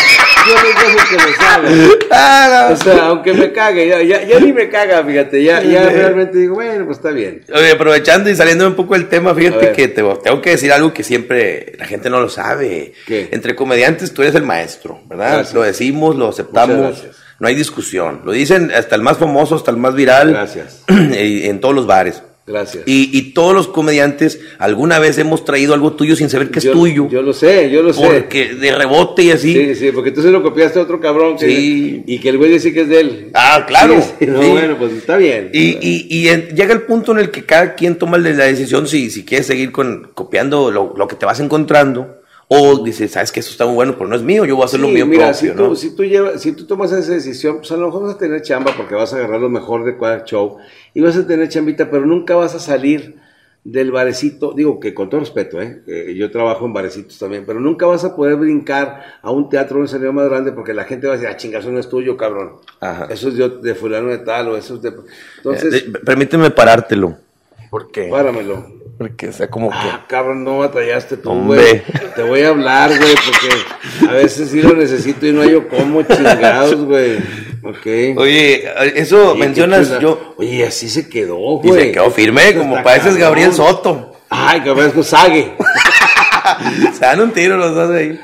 Speaker 2: yo no que lo saben.
Speaker 3: Ah,
Speaker 2: O sea, aunque me cague, ya, ya, ya ni me caga, fíjate, ya, ya realmente digo, bueno, pues está bien.
Speaker 3: Oye, aprovechando y saliendo un poco del tema, fíjate que te, tengo que decir algo que siempre la gente no lo sabe.
Speaker 2: ¿Qué?
Speaker 3: Entre comediantes tú eres el maestro, ¿verdad?
Speaker 2: Gracias.
Speaker 3: Lo decimos, lo
Speaker 2: Muchas
Speaker 3: aceptamos,
Speaker 2: gracias.
Speaker 3: no hay discusión. Lo dicen hasta el más famoso, hasta el más viral.
Speaker 2: Gracias. [CLEARS THROAT]
Speaker 3: en todos los bares.
Speaker 2: Gracias.
Speaker 3: Y, y todos los comediantes alguna vez hemos traído algo tuyo sin saber que es
Speaker 2: Yo-
Speaker 3: tuyo.
Speaker 2: Yo lo sé, yo lo sé.
Speaker 3: porque de rebote y así.
Speaker 2: Sí, sí, porque tú se lo copiaste a otro cabrón que,
Speaker 3: Sí.
Speaker 2: y que el güey dice que es de él.
Speaker 3: Ah, claro.
Speaker 2: Sí, no,
Speaker 3: Sí.
Speaker 2: bueno, pues está bien.
Speaker 3: Y, y, llega el punto en el que cada quien toma la decisión si, si quieres seguir con, copiando lo, lo que te vas encontrando o dices, sabes que eso está muy bueno, pero no es mío, yo voy a hacer lo
Speaker 2: Sí,
Speaker 3: mío
Speaker 2: mira,
Speaker 3: propio,
Speaker 2: si,
Speaker 3: ¿no?
Speaker 2: tú, si, tú llevas, si tú tomas esa decisión, pues a lo mejor vas a tener chamba porque vas a agarrar lo mejor de cada show y vas a tener chambita, pero nunca vas a salir del barecito, digo que con todo respeto, ¿eh? Eh, yo trabajo en barecitos también, pero nunca vas a poder brincar a un teatro, un escenario más grande porque la gente va a decir, ah, chingazo no es tuyo, cabrón.
Speaker 3: Ajá.
Speaker 2: Eso es de, de fulano de tal o eso es de... Entonces,
Speaker 3: Eh, de- permíteme parártelo. ¿Por qué?
Speaker 2: páramelo.
Speaker 3: Porque, o sea, como que.
Speaker 2: Ah, cabrón, no batallaste tú, güey. Te voy a hablar, güey, porque a veces sí lo necesito y no hay yo como chingados, güey. Ok.
Speaker 3: Oye, eso mencionas yo.
Speaker 2: Oye, así se quedó,
Speaker 3: Y
Speaker 2: güey.
Speaker 3: se quedó firme, como pareces
Speaker 2: cabrón.
Speaker 3: Gabriel Soto.
Speaker 2: Ay, que parezco Sague. [LAUGHS]
Speaker 3: Se dan un tiro los dos ahí.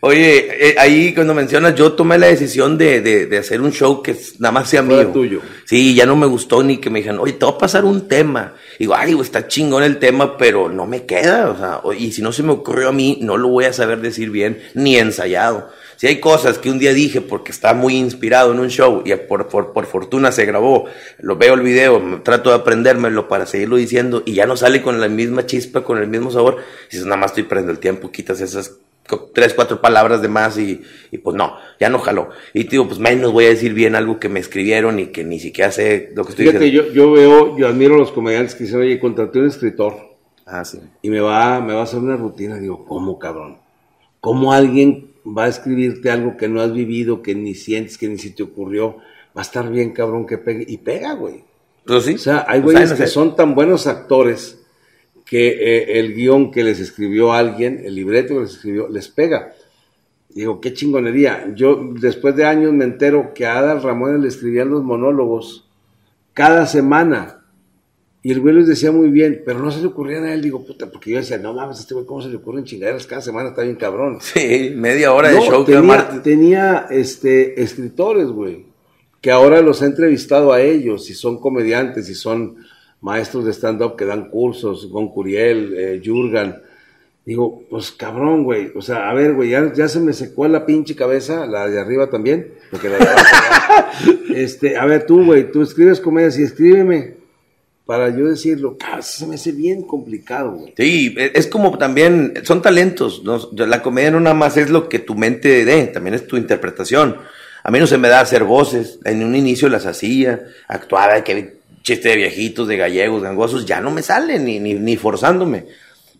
Speaker 3: Oye, eh, ahí cuando mencionas, yo tomé la decisión de, de- de hacer un show que nada más sea mío.
Speaker 2: tuyo.
Speaker 3: Sí, ya no me gustó ni que me dijeran, oye, te va a pasar un tema. Digo, ay, está chingón el tema, pero no me queda. O sea, y si no se me ocurrió a mí, no lo voy a saber decir bien, ni ensayado. Si hay cosas que un día dije porque estaba muy inspirado en un show y por, por, por fortuna se grabó, lo veo el video, trato de aprendérmelo para seguirlo diciendo y ya no sale con la misma chispa, con el mismo sabor, y dices, nada más estoy perdiendo el tiempo, quitas esas tres, cuatro palabras de más y, y pues no, ya no jaló. Y te digo, pues menos voy a decir bien algo que me escribieron y que ni siquiera sé lo que estoy
Speaker 2: Fíjate,
Speaker 3: diciendo.
Speaker 2: yo, yo veo, yo admiro a los comediantes que dicen, oye, contraté un escritor
Speaker 3: Ah, sí.
Speaker 2: y me va, me va a hacer una rutina. Digo, ¿cómo, cabrón? ¿Cómo alguien va a escribirte algo que no has vivido, que ni sientes, que ni se te ocurrió? Va a estar bien, cabrón, que pegue. Y pega, güey.
Speaker 3: Pues sí.
Speaker 2: O sea, hay
Speaker 3: Pues,
Speaker 2: güeyes que son tan buenos actores que eh, el guion que les escribió alguien, el libreto que les escribió, les pega. Digo, qué chingonería. Yo después de años me entero que a Adal Ramones le escribían los monólogos cada semana. Y el güey les decía muy bien, pero no se le ocurrían a él. Digo, puta, porque yo decía, no mames, este güey, ¿cómo se le ocurren chingaderas cada semana? Está bien cabrón.
Speaker 3: Sí, media hora de show
Speaker 2: tenía, tenía, este, escritores, güey, que ahora los ha entrevistado a ellos, y son comediantes, y son maestros de stand-up que dan cursos, Gon Curiel, eh, Jurgan. Digo, pues cabrón, güey, o sea, a ver, güey, ya, ya se me secó la pinche cabeza, la de arriba también, porque la de abajo [LAUGHS] Este, a ver, tú, güey, tú escribes comedias y escríbeme para yo decirlo. Casi se me hace bien complicado, güey.
Speaker 3: Sí, e- es como también, son talentos, ¿no? la comedia no nada más es lo que tu mente dé, también es tu interpretación. A mí no se me da hacer voces, en un inicio las hacía, actuaba, que chiste de viejitos, de gallegos, gangosos, ya no me sale, ni, ni, ni forzándome.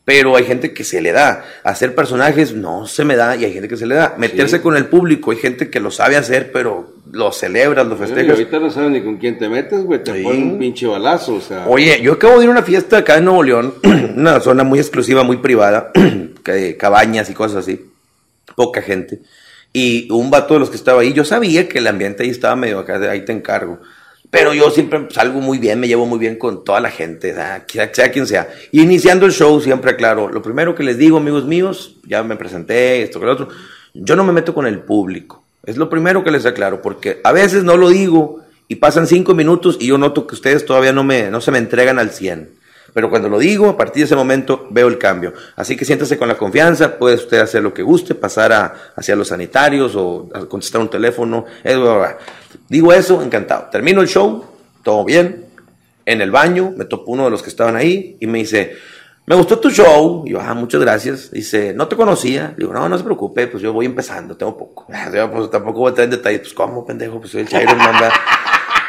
Speaker 3: Pero hay gente que se le da. Hacer personajes no se me da y hay gente que se le da. Meterse
Speaker 2: Sí.
Speaker 3: con el público, hay gente que lo sabe hacer, pero lo celebras, lo festejas.
Speaker 2: ahorita no sabes ni con quién te metes, güey, te
Speaker 3: Sí.
Speaker 2: ponen un pinche balazo, o sea.
Speaker 3: Oye, yo acabo de ir a una fiesta acá en Nuevo León, [CLEARS THROAT] una zona muy exclusiva, muy privada, [CLEARS THROAT] cabañas y cosas así, poca gente. Y un vato de los que estaba ahí, yo sabía que el ambiente ahí estaba medio acá, de ahí te encargo. Pero yo siempre salgo muy bien, me llevo muy bien con toda la gente, sea, quien sea. Y iniciando el show, siempre aclaro, lo primero que les digo, amigos míos, ya me presenté, esto que lo otro, yo no me meto con el público. Es lo primero que les aclaro, porque a veces no lo digo y pasan cinco minutos y yo noto que ustedes todavía no, me, no se me entregan al 100. Pero cuando lo digo, a partir de ese momento veo el cambio. Así que siéntase con la confianza, puede usted hacer lo que guste, pasar a, hacia los sanitarios o a contestar un teléfono. Digo eso, encantado. Termino el show, todo bien. En el baño me topó uno de los que estaban ahí y me dice, me gustó tu show. Y yo, ah, muchas gracias. Dice, no te conocía. Digo, no, no se preocupe, pues yo voy empezando, tengo poco. [LAUGHS] Yo, pues tampoco voy a entrar en detalles. Pues, ¿cómo, pendejo? Pues soy el Chairo, manda.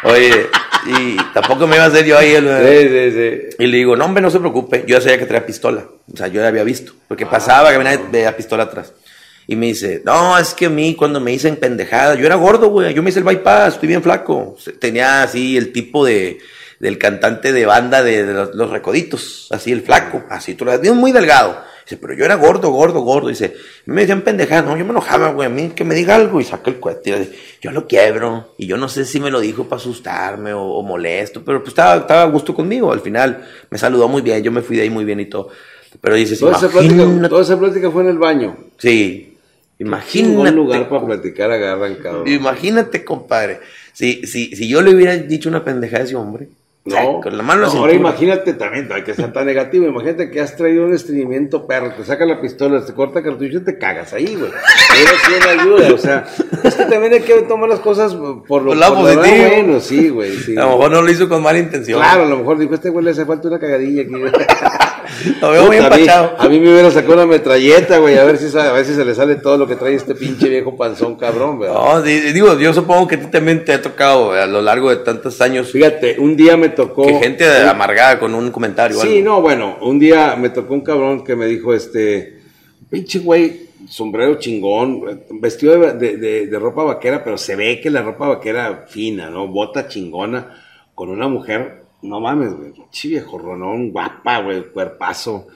Speaker 3: Oye, y tampoco me iba a hacer yo ahí el...
Speaker 2: Sí, sí, sí.
Speaker 3: Y le digo, no, hombre, no se preocupe. Yo ya sabía que traía pistola. O sea, yo ya había visto. Porque pasaba que venía veía pistola atrás. Y me dice, no, es que a mí cuando me dicen pendejada, yo era gordo, güey. Yo me hice el bypass, estoy bien flaco. Tenía así el tipo de del cantante de banda de, de los, los recoditos, así el flaco, así tú lo ves, muy delgado. Dice, pero yo era gordo, gordo, gordo. Dice, me decían pendejada, no, yo me enojaba, güey, a mí que me diga algo y saca el cohete. Y dice, Yo lo quiebro. Y yo no sé si me lo dijo para asustarme o, o molesto, pero pues estaba, estaba a gusto conmigo. Al final me saludó muy bien, yo me fui de ahí muy bien y todo. Pero dices,
Speaker 2: Toda esa, plática, toda esa plática fue en el baño.
Speaker 3: Sí,
Speaker 2: Un
Speaker 3: imagínate.
Speaker 2: lugar para platicar agarran, cabrón.
Speaker 3: Imagínate, compadre. Si, si, si yo le hubiera dicho una pendejada a ese hombre, sea,
Speaker 2: No,
Speaker 3: con la mano
Speaker 2: no, ahora imagínate también, que ser tan negativo. Imagínate que has traído un estreñimiento perro, te saca la pistola, te corta cartucho y te cagas ahí, güey. Pero sí ayuda, o sea, es que también hay que tomar las cosas por lo,
Speaker 3: lado
Speaker 2: por lo
Speaker 3: positivo.
Speaker 2: bueno, sí, güey. Sí.
Speaker 3: A lo mejor no lo hizo con mala intención.
Speaker 2: Claro, a lo mejor dijo, este güey le hace falta una cagadilla aquí.
Speaker 3: Lo veo muy
Speaker 2: Puta, a, mí,
Speaker 3: empachado.
Speaker 2: a mí me hubiera sacado una metralleta, güey, a ver si a ver si se le sale todo lo que trae este pinche viejo panzón cabrón, ¿verdad?
Speaker 3: No, di- digo, yo supongo que a ti también te ha tocado a lo largo de tantos años
Speaker 2: Fíjate, un día me tocó.
Speaker 3: que gente amargada con un comentario.
Speaker 2: Sí,
Speaker 3: algo.
Speaker 2: no, bueno, un día me tocó un cabrón que me dijo, este, pinche güey, sombrero chingón, vestido de, de- de- de ropa vaquera, pero se ve que la ropa vaquera fina, ¿no? Bota chingona, con una mujer, no mames, güey, pinche viejo ronón, guapa, güey, cuerpazo.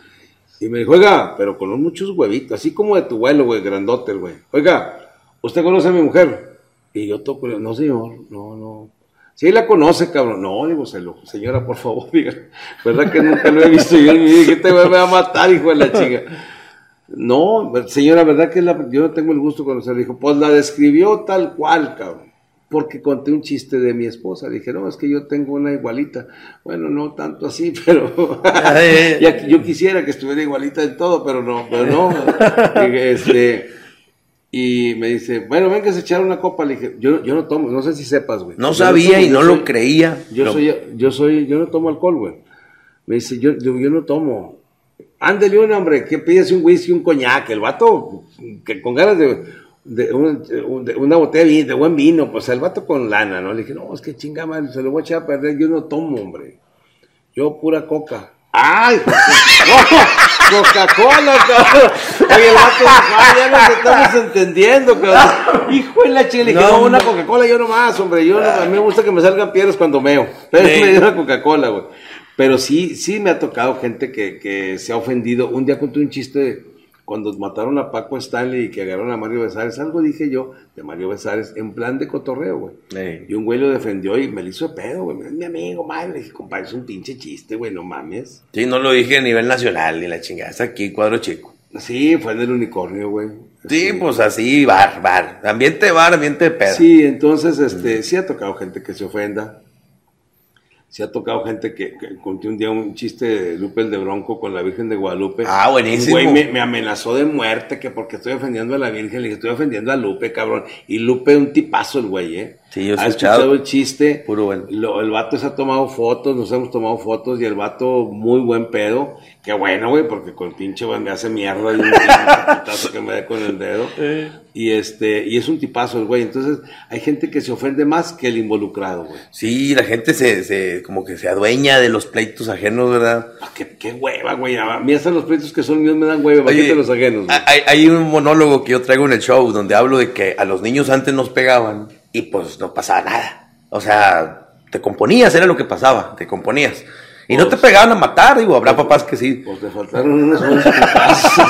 Speaker 2: Y me dijo, oiga, pero con muchos huevitos, así como de tu abuelo, güey, grandote, güey. Oiga, ¿usted conoce a mi mujer? Y yo toco, no, señor, no, no. Sí, la conoce, cabrón. No, digo, señora, por favor, [LAUGHS] diga. ¿Verdad que nunca lo he visto yo vida? Que este güey me va a matar, hijo de la chica. No, señora, ¿verdad que yo no tengo el gusto de conocerla? Dijo, pues la describió tal cual, cabrón. Porque conté un chiste de mi esposa. Dije, no, es que yo tengo una igualita. Bueno, no tanto así, [LAUGHS] pero [LAUGHS] ya que yo quisiera que estuviera igualita en todo, pero no, pero no. [LAUGHS] Este, y me dice, bueno, venga a echar una copa. Le dije, yo, yo no tomo, no sé si sepas, güey.
Speaker 3: No
Speaker 2: Yo
Speaker 3: sabía
Speaker 2: tomo,
Speaker 3: y no
Speaker 2: soy-
Speaker 3: lo creía.
Speaker 2: yo soy, yo soy, yo no tomo alcohol, güey. Me dice, yo, yo, yo no tomo. Ándele un hombre, que pides un whisky, un coñac, el vato que con ganas de, de, un- de una botella de, buen vino, pues el vato con lana, ¿no? Le dije, no, es que chinga madre, se lo voy a echar a perder, yo no tomo, hombre. Yo pura coca. ¡Ay! [LAUGHS] no, Coca-Cola, cabrón. Oye, el vato "Ah, ya nos [LAUGHS] estamos entendiendo, cabrón. Hijo de la chile,
Speaker 3: No,
Speaker 2: una. Coca-Cola yo nomás, hombre. Yo no- a mí me gusta que me salgan piedras cuando meo. Pero
Speaker 3: Sí.
Speaker 2: me dio una Coca-Cola, güey. Pero sí, sí me ha tocado gente que, que se ha ofendido. Un día conté un chiste cuando mataron a Paco Stanley y que agarraron a Mario Besares. Algo dije yo de Mario Besares en plan de cotorreo, güey.
Speaker 3: Sí.
Speaker 2: Y un güey lo defendió y me lo hizo de pedo, güey. Es mi amigo, madre. Le dije, compadre, es un pinche chiste, güey, no mames.
Speaker 3: Sí, no lo dije a nivel nacional ni la chingada. Es aquí, cuadro chico.
Speaker 2: Sí, fue en el unicornio, güey.
Speaker 3: Sí, pues así, bar, bar. Ambiente bar, ambiente de pedo.
Speaker 2: Sí, entonces, este, sí ha tocado gente que se ofenda. Sí ha tocado gente que, que conté un día un chiste de Lupe el de Bronco con la Virgen de Guadalupe.
Speaker 3: Ah, buenísimo.
Speaker 2: Un güey me, me amenazó de muerte que porque estoy ofendiendo a la Virgen. Le dije, estoy ofendiendo a Lupe, cabrón. Y Lupe un tipazo el güey, ¿eh?
Speaker 3: Sí, yo he
Speaker 2: Ha
Speaker 3: escuchado.
Speaker 2: escuchado el chiste.
Speaker 3: Puro bueno.
Speaker 2: Lo- el vato se ha tomado fotos, nos hemos tomado fotos y el vato muy buen pedo. Qué bueno, güey, porque con pinche güey me hace mierda y un pinche [LAUGHS] putazo que me da con el dedo. Y este, y es un tipazo el güey. Entonces, hay gente que se ofende más que el involucrado, güey.
Speaker 3: Sí, la gente se, se, como que se adueña de los pleitos ajenos, ¿verdad?
Speaker 2: Ah, qué, qué hueva, güey. A mí hasta los proyectos que son míos me dan hueva.
Speaker 3: Oye,
Speaker 2: los ajenos. güey.
Speaker 3: Hay, hay un monólogo que yo traigo en el show donde hablo de que a los niños antes nos pegaban y pues no pasaba nada. O sea, te componías, era lo que pasaba, te componías. Y no te pegaban a matar, digo, habrá papás que sí.
Speaker 2: Pues te [LAUGHS] faltaron unos buenos putazos.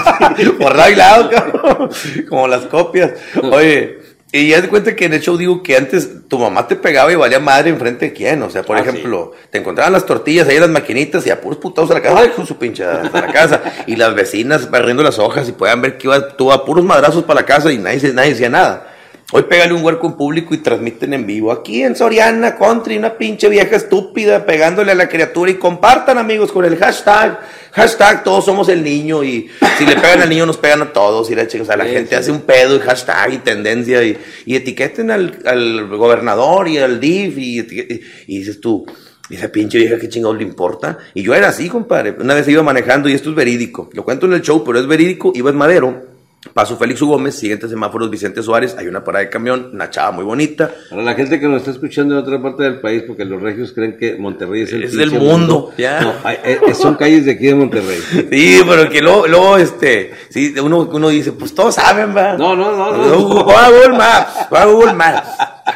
Speaker 3: Por lado y lado, cabrón. Como las copias. Oye, y ya te cuenta que en el show digo que antes tu mamá te pegaba y valía madre enfrente de quién. O sea, por
Speaker 2: Ah,
Speaker 3: ejemplo, te encontraban las tortillas ahí en las maquinitas y a puros putados a la casa. Ay, con su pinche a la casa. Y las vecinas barriendo las hojas y podían ver que ibas tú a puros madrazos para la casa y nadie, nadie decía nada. Hoy pégale un huerco en público y transmiten en vivo. Aquí en Soriana, Country, una pinche vieja estúpida pegándole a la criatura y compartan amigos con el hashtag. Hashtag todos somos el niño y si le pegan al niño nos pegan a todos. Y la, chica, o sea, la
Speaker 2: Sí,
Speaker 3: gente
Speaker 2: sí.
Speaker 3: hace un pedo y hashtag y tendencia y, y etiqueten al, al gobernador y al DIF y, etiquet- y dices tú, ¿y esa pinche vieja qué chingados le importa? Y yo era así, compadre. Una vez iba manejando y esto es verídico. Lo cuento en el show, pero es verídico. Iba en Madero. Paso Félix U. Gómez, siguientes semáforos Vicente Suárez, hay una parada de camión, una chava muy bonita.
Speaker 2: Para la gente que nos está escuchando en otra parte del país, porque los regios creen que Monterrey es el
Speaker 3: Es del mundo, ya.
Speaker 2: No, hay- eh, son calles de aquí de Monterrey. [LAUGHS]
Speaker 3: Sí, pero que luego, luego este, sí, uno, uno dice, pues todos saben, va.
Speaker 2: No, no, no, no.
Speaker 3: Va a Google Maps, va a Google Maps.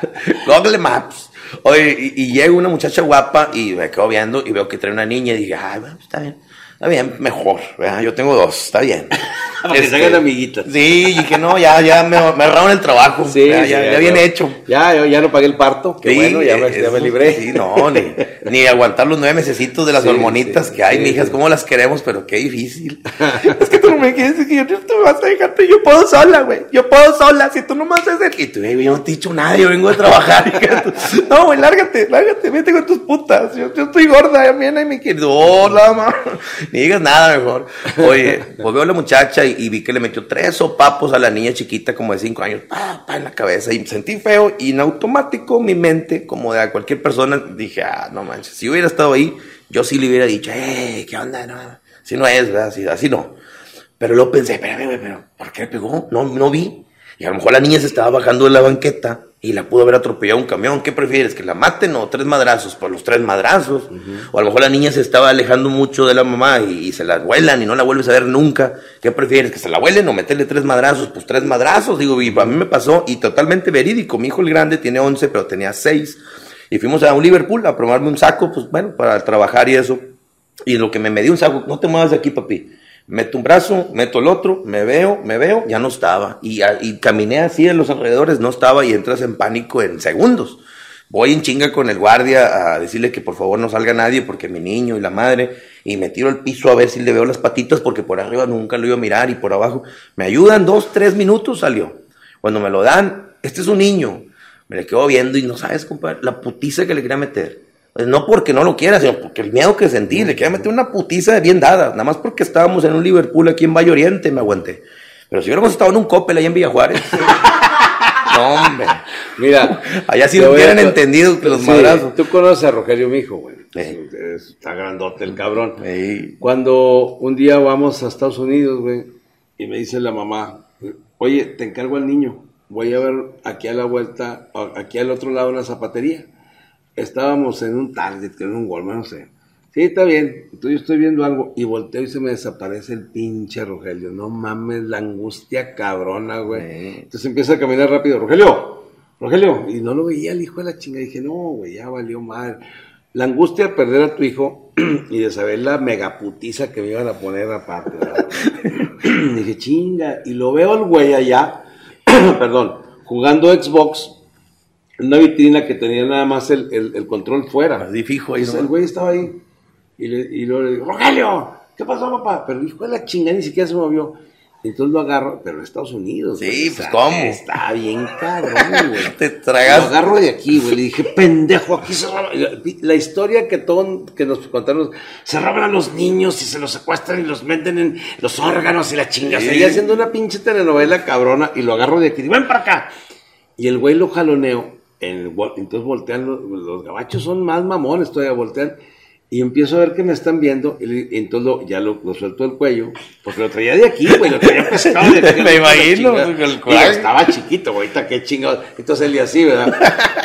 Speaker 3: [LAUGHS] Google Maps. Oye, y, y llega una muchacha guapa y me quedo viendo y veo que trae una niña y dije, ay, bueno, está bien. Está bien, mejor. ¿verdad? Yo tengo dos, está bien. [LAUGHS]
Speaker 2: Para que se hagan amiguitas.
Speaker 3: Sí, y que no, ya, ya me, me ahorraron el trabajo.
Speaker 2: Sí,
Speaker 3: ya,
Speaker 2: sí,
Speaker 3: ya, ya
Speaker 2: ya,
Speaker 3: bien hecho.
Speaker 2: Ya, ya, ya no pagué el parto. Qué
Speaker 3: Sí,
Speaker 2: bueno, ya me, ya
Speaker 3: eso-
Speaker 2: me libré.
Speaker 3: Sí, no, ni, ni aguantar los nueve mesecitos de las hormonitas que hay, mijas, cómo las queremos, pero qué difícil. [LAUGHS] es que tú no me quieres, es que yo no te vas a dejar, pero yo puedo sola, güey. Yo puedo sola, si tú no me haces el... Y tú, güey, yo no te he dicho nada, yo vengo a trabajar. [LAUGHS] no, güey, lárgate, lárgate, vete con tus putas. Yo, yo estoy gorda, también, ay, mi querido. Hola, mamá. [LAUGHS] Ni digas nada mejor. Oye, pues veo a la muchacha y, y vi que le metió tres sopapos a la niña chiquita como de cinco años, pa, pa, en la cabeza. Y sentí feo y en automático mi mente, como de a cualquier persona, dije, ah, no manches, si hubiera estado ahí, yo sí le hubiera dicho, eh, ¿qué onda? No, así no es, ¿verdad? Así, así no. Pero luego pensé, espérame, pero ¿por qué le pegó? No, no vi. Y a lo mejor la niña se estaba bajando de la banqueta y la pudo haber atropellado un camión. ¿Qué prefieres? ¿Que la maten o tres madrazos? Por los tres madrazos. O a lo mejor la niña se estaba alejando mucho de la mamá y, y se la vuelan y no la vuelves a ver nunca. ¿Qué prefieres? ¿Que se la vuelen o meterle tres madrazos? Pues tres madrazos, digo, y a mí me pasó y totalmente verídico. Mi hijo el grande tiene 11, pero tenía 6. Y fuimos a un Liverpool a probarme un saco, pues bueno, para trabajar y eso. Y lo que me medí un saco, no te muevas de aquí, papi. Meto un brazo, meto el otro, me veo, me veo, ya no estaba. Y, caminé así en los alrededores, no estaba y entras en pánico en segundos. Voy en chinga con el guardia a decirle que por favor no salga nadie porque mi niño y la madre. Y me tiro al piso a ver si le veo las patitas porque por arriba nunca lo iba a mirar y por abajo. Me ayudan dos, tres minutos, salió. Cuando me lo dan, este es un niño. Me le quedo viendo y no sabes, compadre, la putiza que le quería meter. Pues no porque no lo quiera, sino porque el miedo que sentí, le quería meter una putiza de bien dada, nada más porque estábamos en un Liverpool aquí en Valle Oriente, me aguanté. Pero si hubiéramos estado en un Coppel ahí en Villa Juárez. [LAUGHS] no, hombre.
Speaker 2: Mira.
Speaker 3: Allá sí
Speaker 2: voy
Speaker 3: hubieran
Speaker 2: a-
Speaker 3: entendido que los
Speaker 2: Sí,
Speaker 3: madrazos.
Speaker 2: Tú conoces a Rogelio, mi hijo, güey. Está grandote el cabrón. Cuando un día vamos a Estados Unidos, güey, y me dice la mamá, oye, te encargo al niño, voy a ver aquí a la vuelta, aquí al otro lado una zapatería. Estábamos en un Target, que en un Walmart, no sé. Sí, está bien. Entonces yo estoy viendo algo y volteo y se me desaparece el pinche Rogelio. No mames, la angustia cabrona, güey. Entonces empieza a caminar rápido. Rogelio, Rogelio. Y no lo veía el hijo de la chinga. Dije, no, güey, ya valió mal. La angustia de perder a tu hijo [CLEARS THROAT] y de saber la megaputiza que me iban a poner aparte. [CLEARS THROAT] Dije, chinga. Y lo veo al güey allá, [CLEARS THROAT] perdón, jugando Xbox una vitrina que tenía nada más el, el- el control fuera.
Speaker 3: Así fijo ahí.
Speaker 2: Entonces, el güey estaba ahí. Y, le, y luego le digo, Rogelio, ¿qué pasó, papá? Pero de la chingada ni siquiera se movió. Entonces lo agarro, pero en Estados Unidos.
Speaker 3: Sí, pues, ¿cómo?
Speaker 2: Está bien cabrón, güey. [LAUGHS]
Speaker 3: Te
Speaker 2: Lo
Speaker 3: tragas.
Speaker 2: agarro de aquí, güey. Le dije, pendejo, aquí se roban. La historia que todo, que nos contaron, se roban a los niños y se los secuestran y los meten en los órganos y la chingada.
Speaker 3: Sí.
Speaker 2: Seguía haciendo una pinche telenovela cabrona y lo agarro de aquí. Ven para acá. Y el güey lo jaloneo. En entonces voltean, los, los gabachos son más mamones todavía, voltean. Y empiezo a ver que me están viendo. Y, entonces lo- ya lo, lo suelto del cuello. Porque lo traía de aquí, güey. Lo traía pescado de [LAUGHS] aquí.
Speaker 3: Me imagino, con el coraje.
Speaker 2: estaba chiquito, güey. Qué chingados. Entonces él y así, ¿verdad?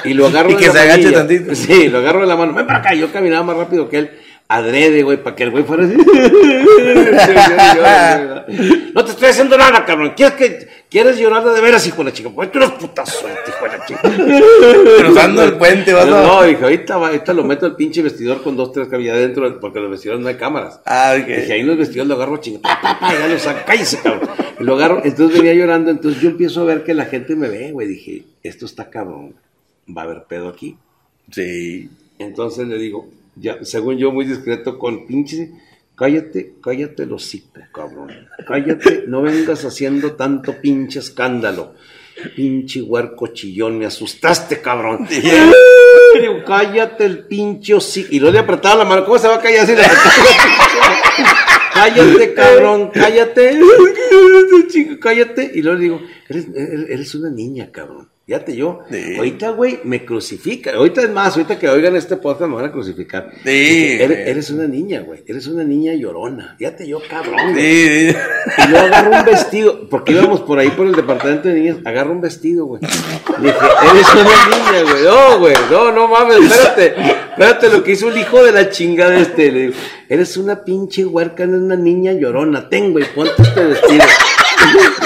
Speaker 2: Y lo [LAUGHS] agarro
Speaker 3: Y
Speaker 2: de
Speaker 3: que
Speaker 2: la
Speaker 3: se agache tantito.
Speaker 2: Sí, lo agarro de la mano. Ven para acá. Yo caminaba más rápido que él. Adrede, güey, para que el güey fuera así. [LAUGHS] no te estoy haciendo nada, cabrón. ¿Quieres, que, ¿Quieres llorar de veras, hijo de la chica? Pues tú eres puta suerte, hijo de la chica.
Speaker 3: Cruzando el puente, vas a-
Speaker 2: No, dije, ahorita, ahorita lo meto al pinche vestidor con dos, tres cabillas adentro, porque en los vestidores no hay cámaras.
Speaker 3: Ah, ok.
Speaker 2: Dije, ahí en los vestidores lo agarro chingo, pa, pa, pa, ya lo saco, cállese, cabrón. Y lo agarro, entonces venía llorando, entonces yo empiezo a ver que la gente me ve, güey. Dije, esto está cabrón, va a haber pedo aquí.
Speaker 3: Sí.
Speaker 2: Entonces le digo, ya, según yo, muy discreto, con pinche, cállate, cállate el hocico, cabrón. Cállate, no vengas haciendo tanto pinche escándalo. Pinche huerco chillón, me asustaste, cabrón. [LAUGHS] Cállate el pinche hocico. Y no le apretaba la mano, ¿cómo se va a callar así? [LAUGHS] Cállate, cabrón, cállate. Cállate. Y luego le digo, eres, eres eres una niña, cabrón. Fíjate yo,
Speaker 3: Sí.
Speaker 2: ahorita, güey, me crucifica. Ahorita es más, ahorita que oigan este podcast me van a crucificar.
Speaker 3: Sí,
Speaker 2: eres, una niña, güey. Eres una niña llorona. Fíjate yo, cabrón.
Speaker 3: Sí.
Speaker 2: Y luego agarro un vestido, porque íbamos por ahí por el departamento de niñas, agarro un vestido, güey. Dije, eres una niña, güey. No, güey, no, no mames, espérate. Espérate lo que hizo el hijo de la chingada este. Le digo, eres una pinche huerca, no es una niña llorona. Ten, güey, ponte este vestido.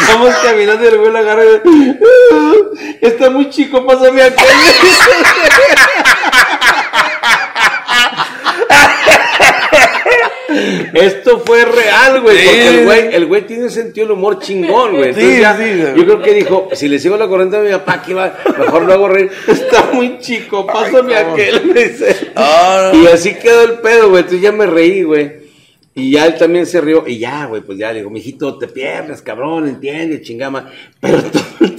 Speaker 2: Vamos caminando y el güey lo agarra y dice, "Ah, está muy chico, pásame aquel. Esto fue real, güey,
Speaker 3: Sí.
Speaker 2: porque el güey, el güey tiene sentido del humor chingón, güey. Entonces
Speaker 3: Sí,
Speaker 2: ya,
Speaker 3: sí,
Speaker 2: yo creo que dijo, si le sigo la corriente a mi papá, que va, mejor lo hago reír. Está muy chico, pásame aquel, me dice. Y así quedó el pedo, güey. Entonces ya me reí, güey. Y ya él también se rió. Y ya, güey, pues ya le digo, mijito, te pierdes, cabrón, entiende, chingama. Pero [LAUGHS] todo el,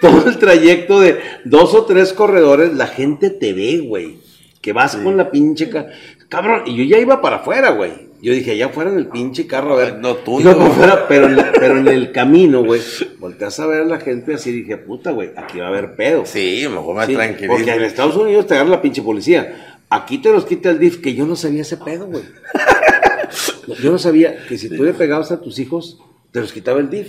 Speaker 2: todo el trayecto de dos o tres corredores, la gente te ve, güey. Que vas con la pinche ca- cabrón. Y yo ya iba para afuera, güey. Yo dije, allá afuera en el pinche carro, a ver.
Speaker 3: No, tú no.
Speaker 2: para afuera, pero, en la- [LAUGHS] pero en el camino, güey. Volteas a ver a la gente así, dije, puta, güey, aquí va a haber pedo.
Speaker 3: sí, mejor me
Speaker 2: Sí,
Speaker 3: tranquilizo.
Speaker 2: Porque en Estados Unidos te agarra la pinche policía. Aquí te los quita el DIF, que yo no sabía ese pedo, güey. [LAUGHS] Yo no sabía que si tú le pegabas a tus hijos, te los quitaba el DIF.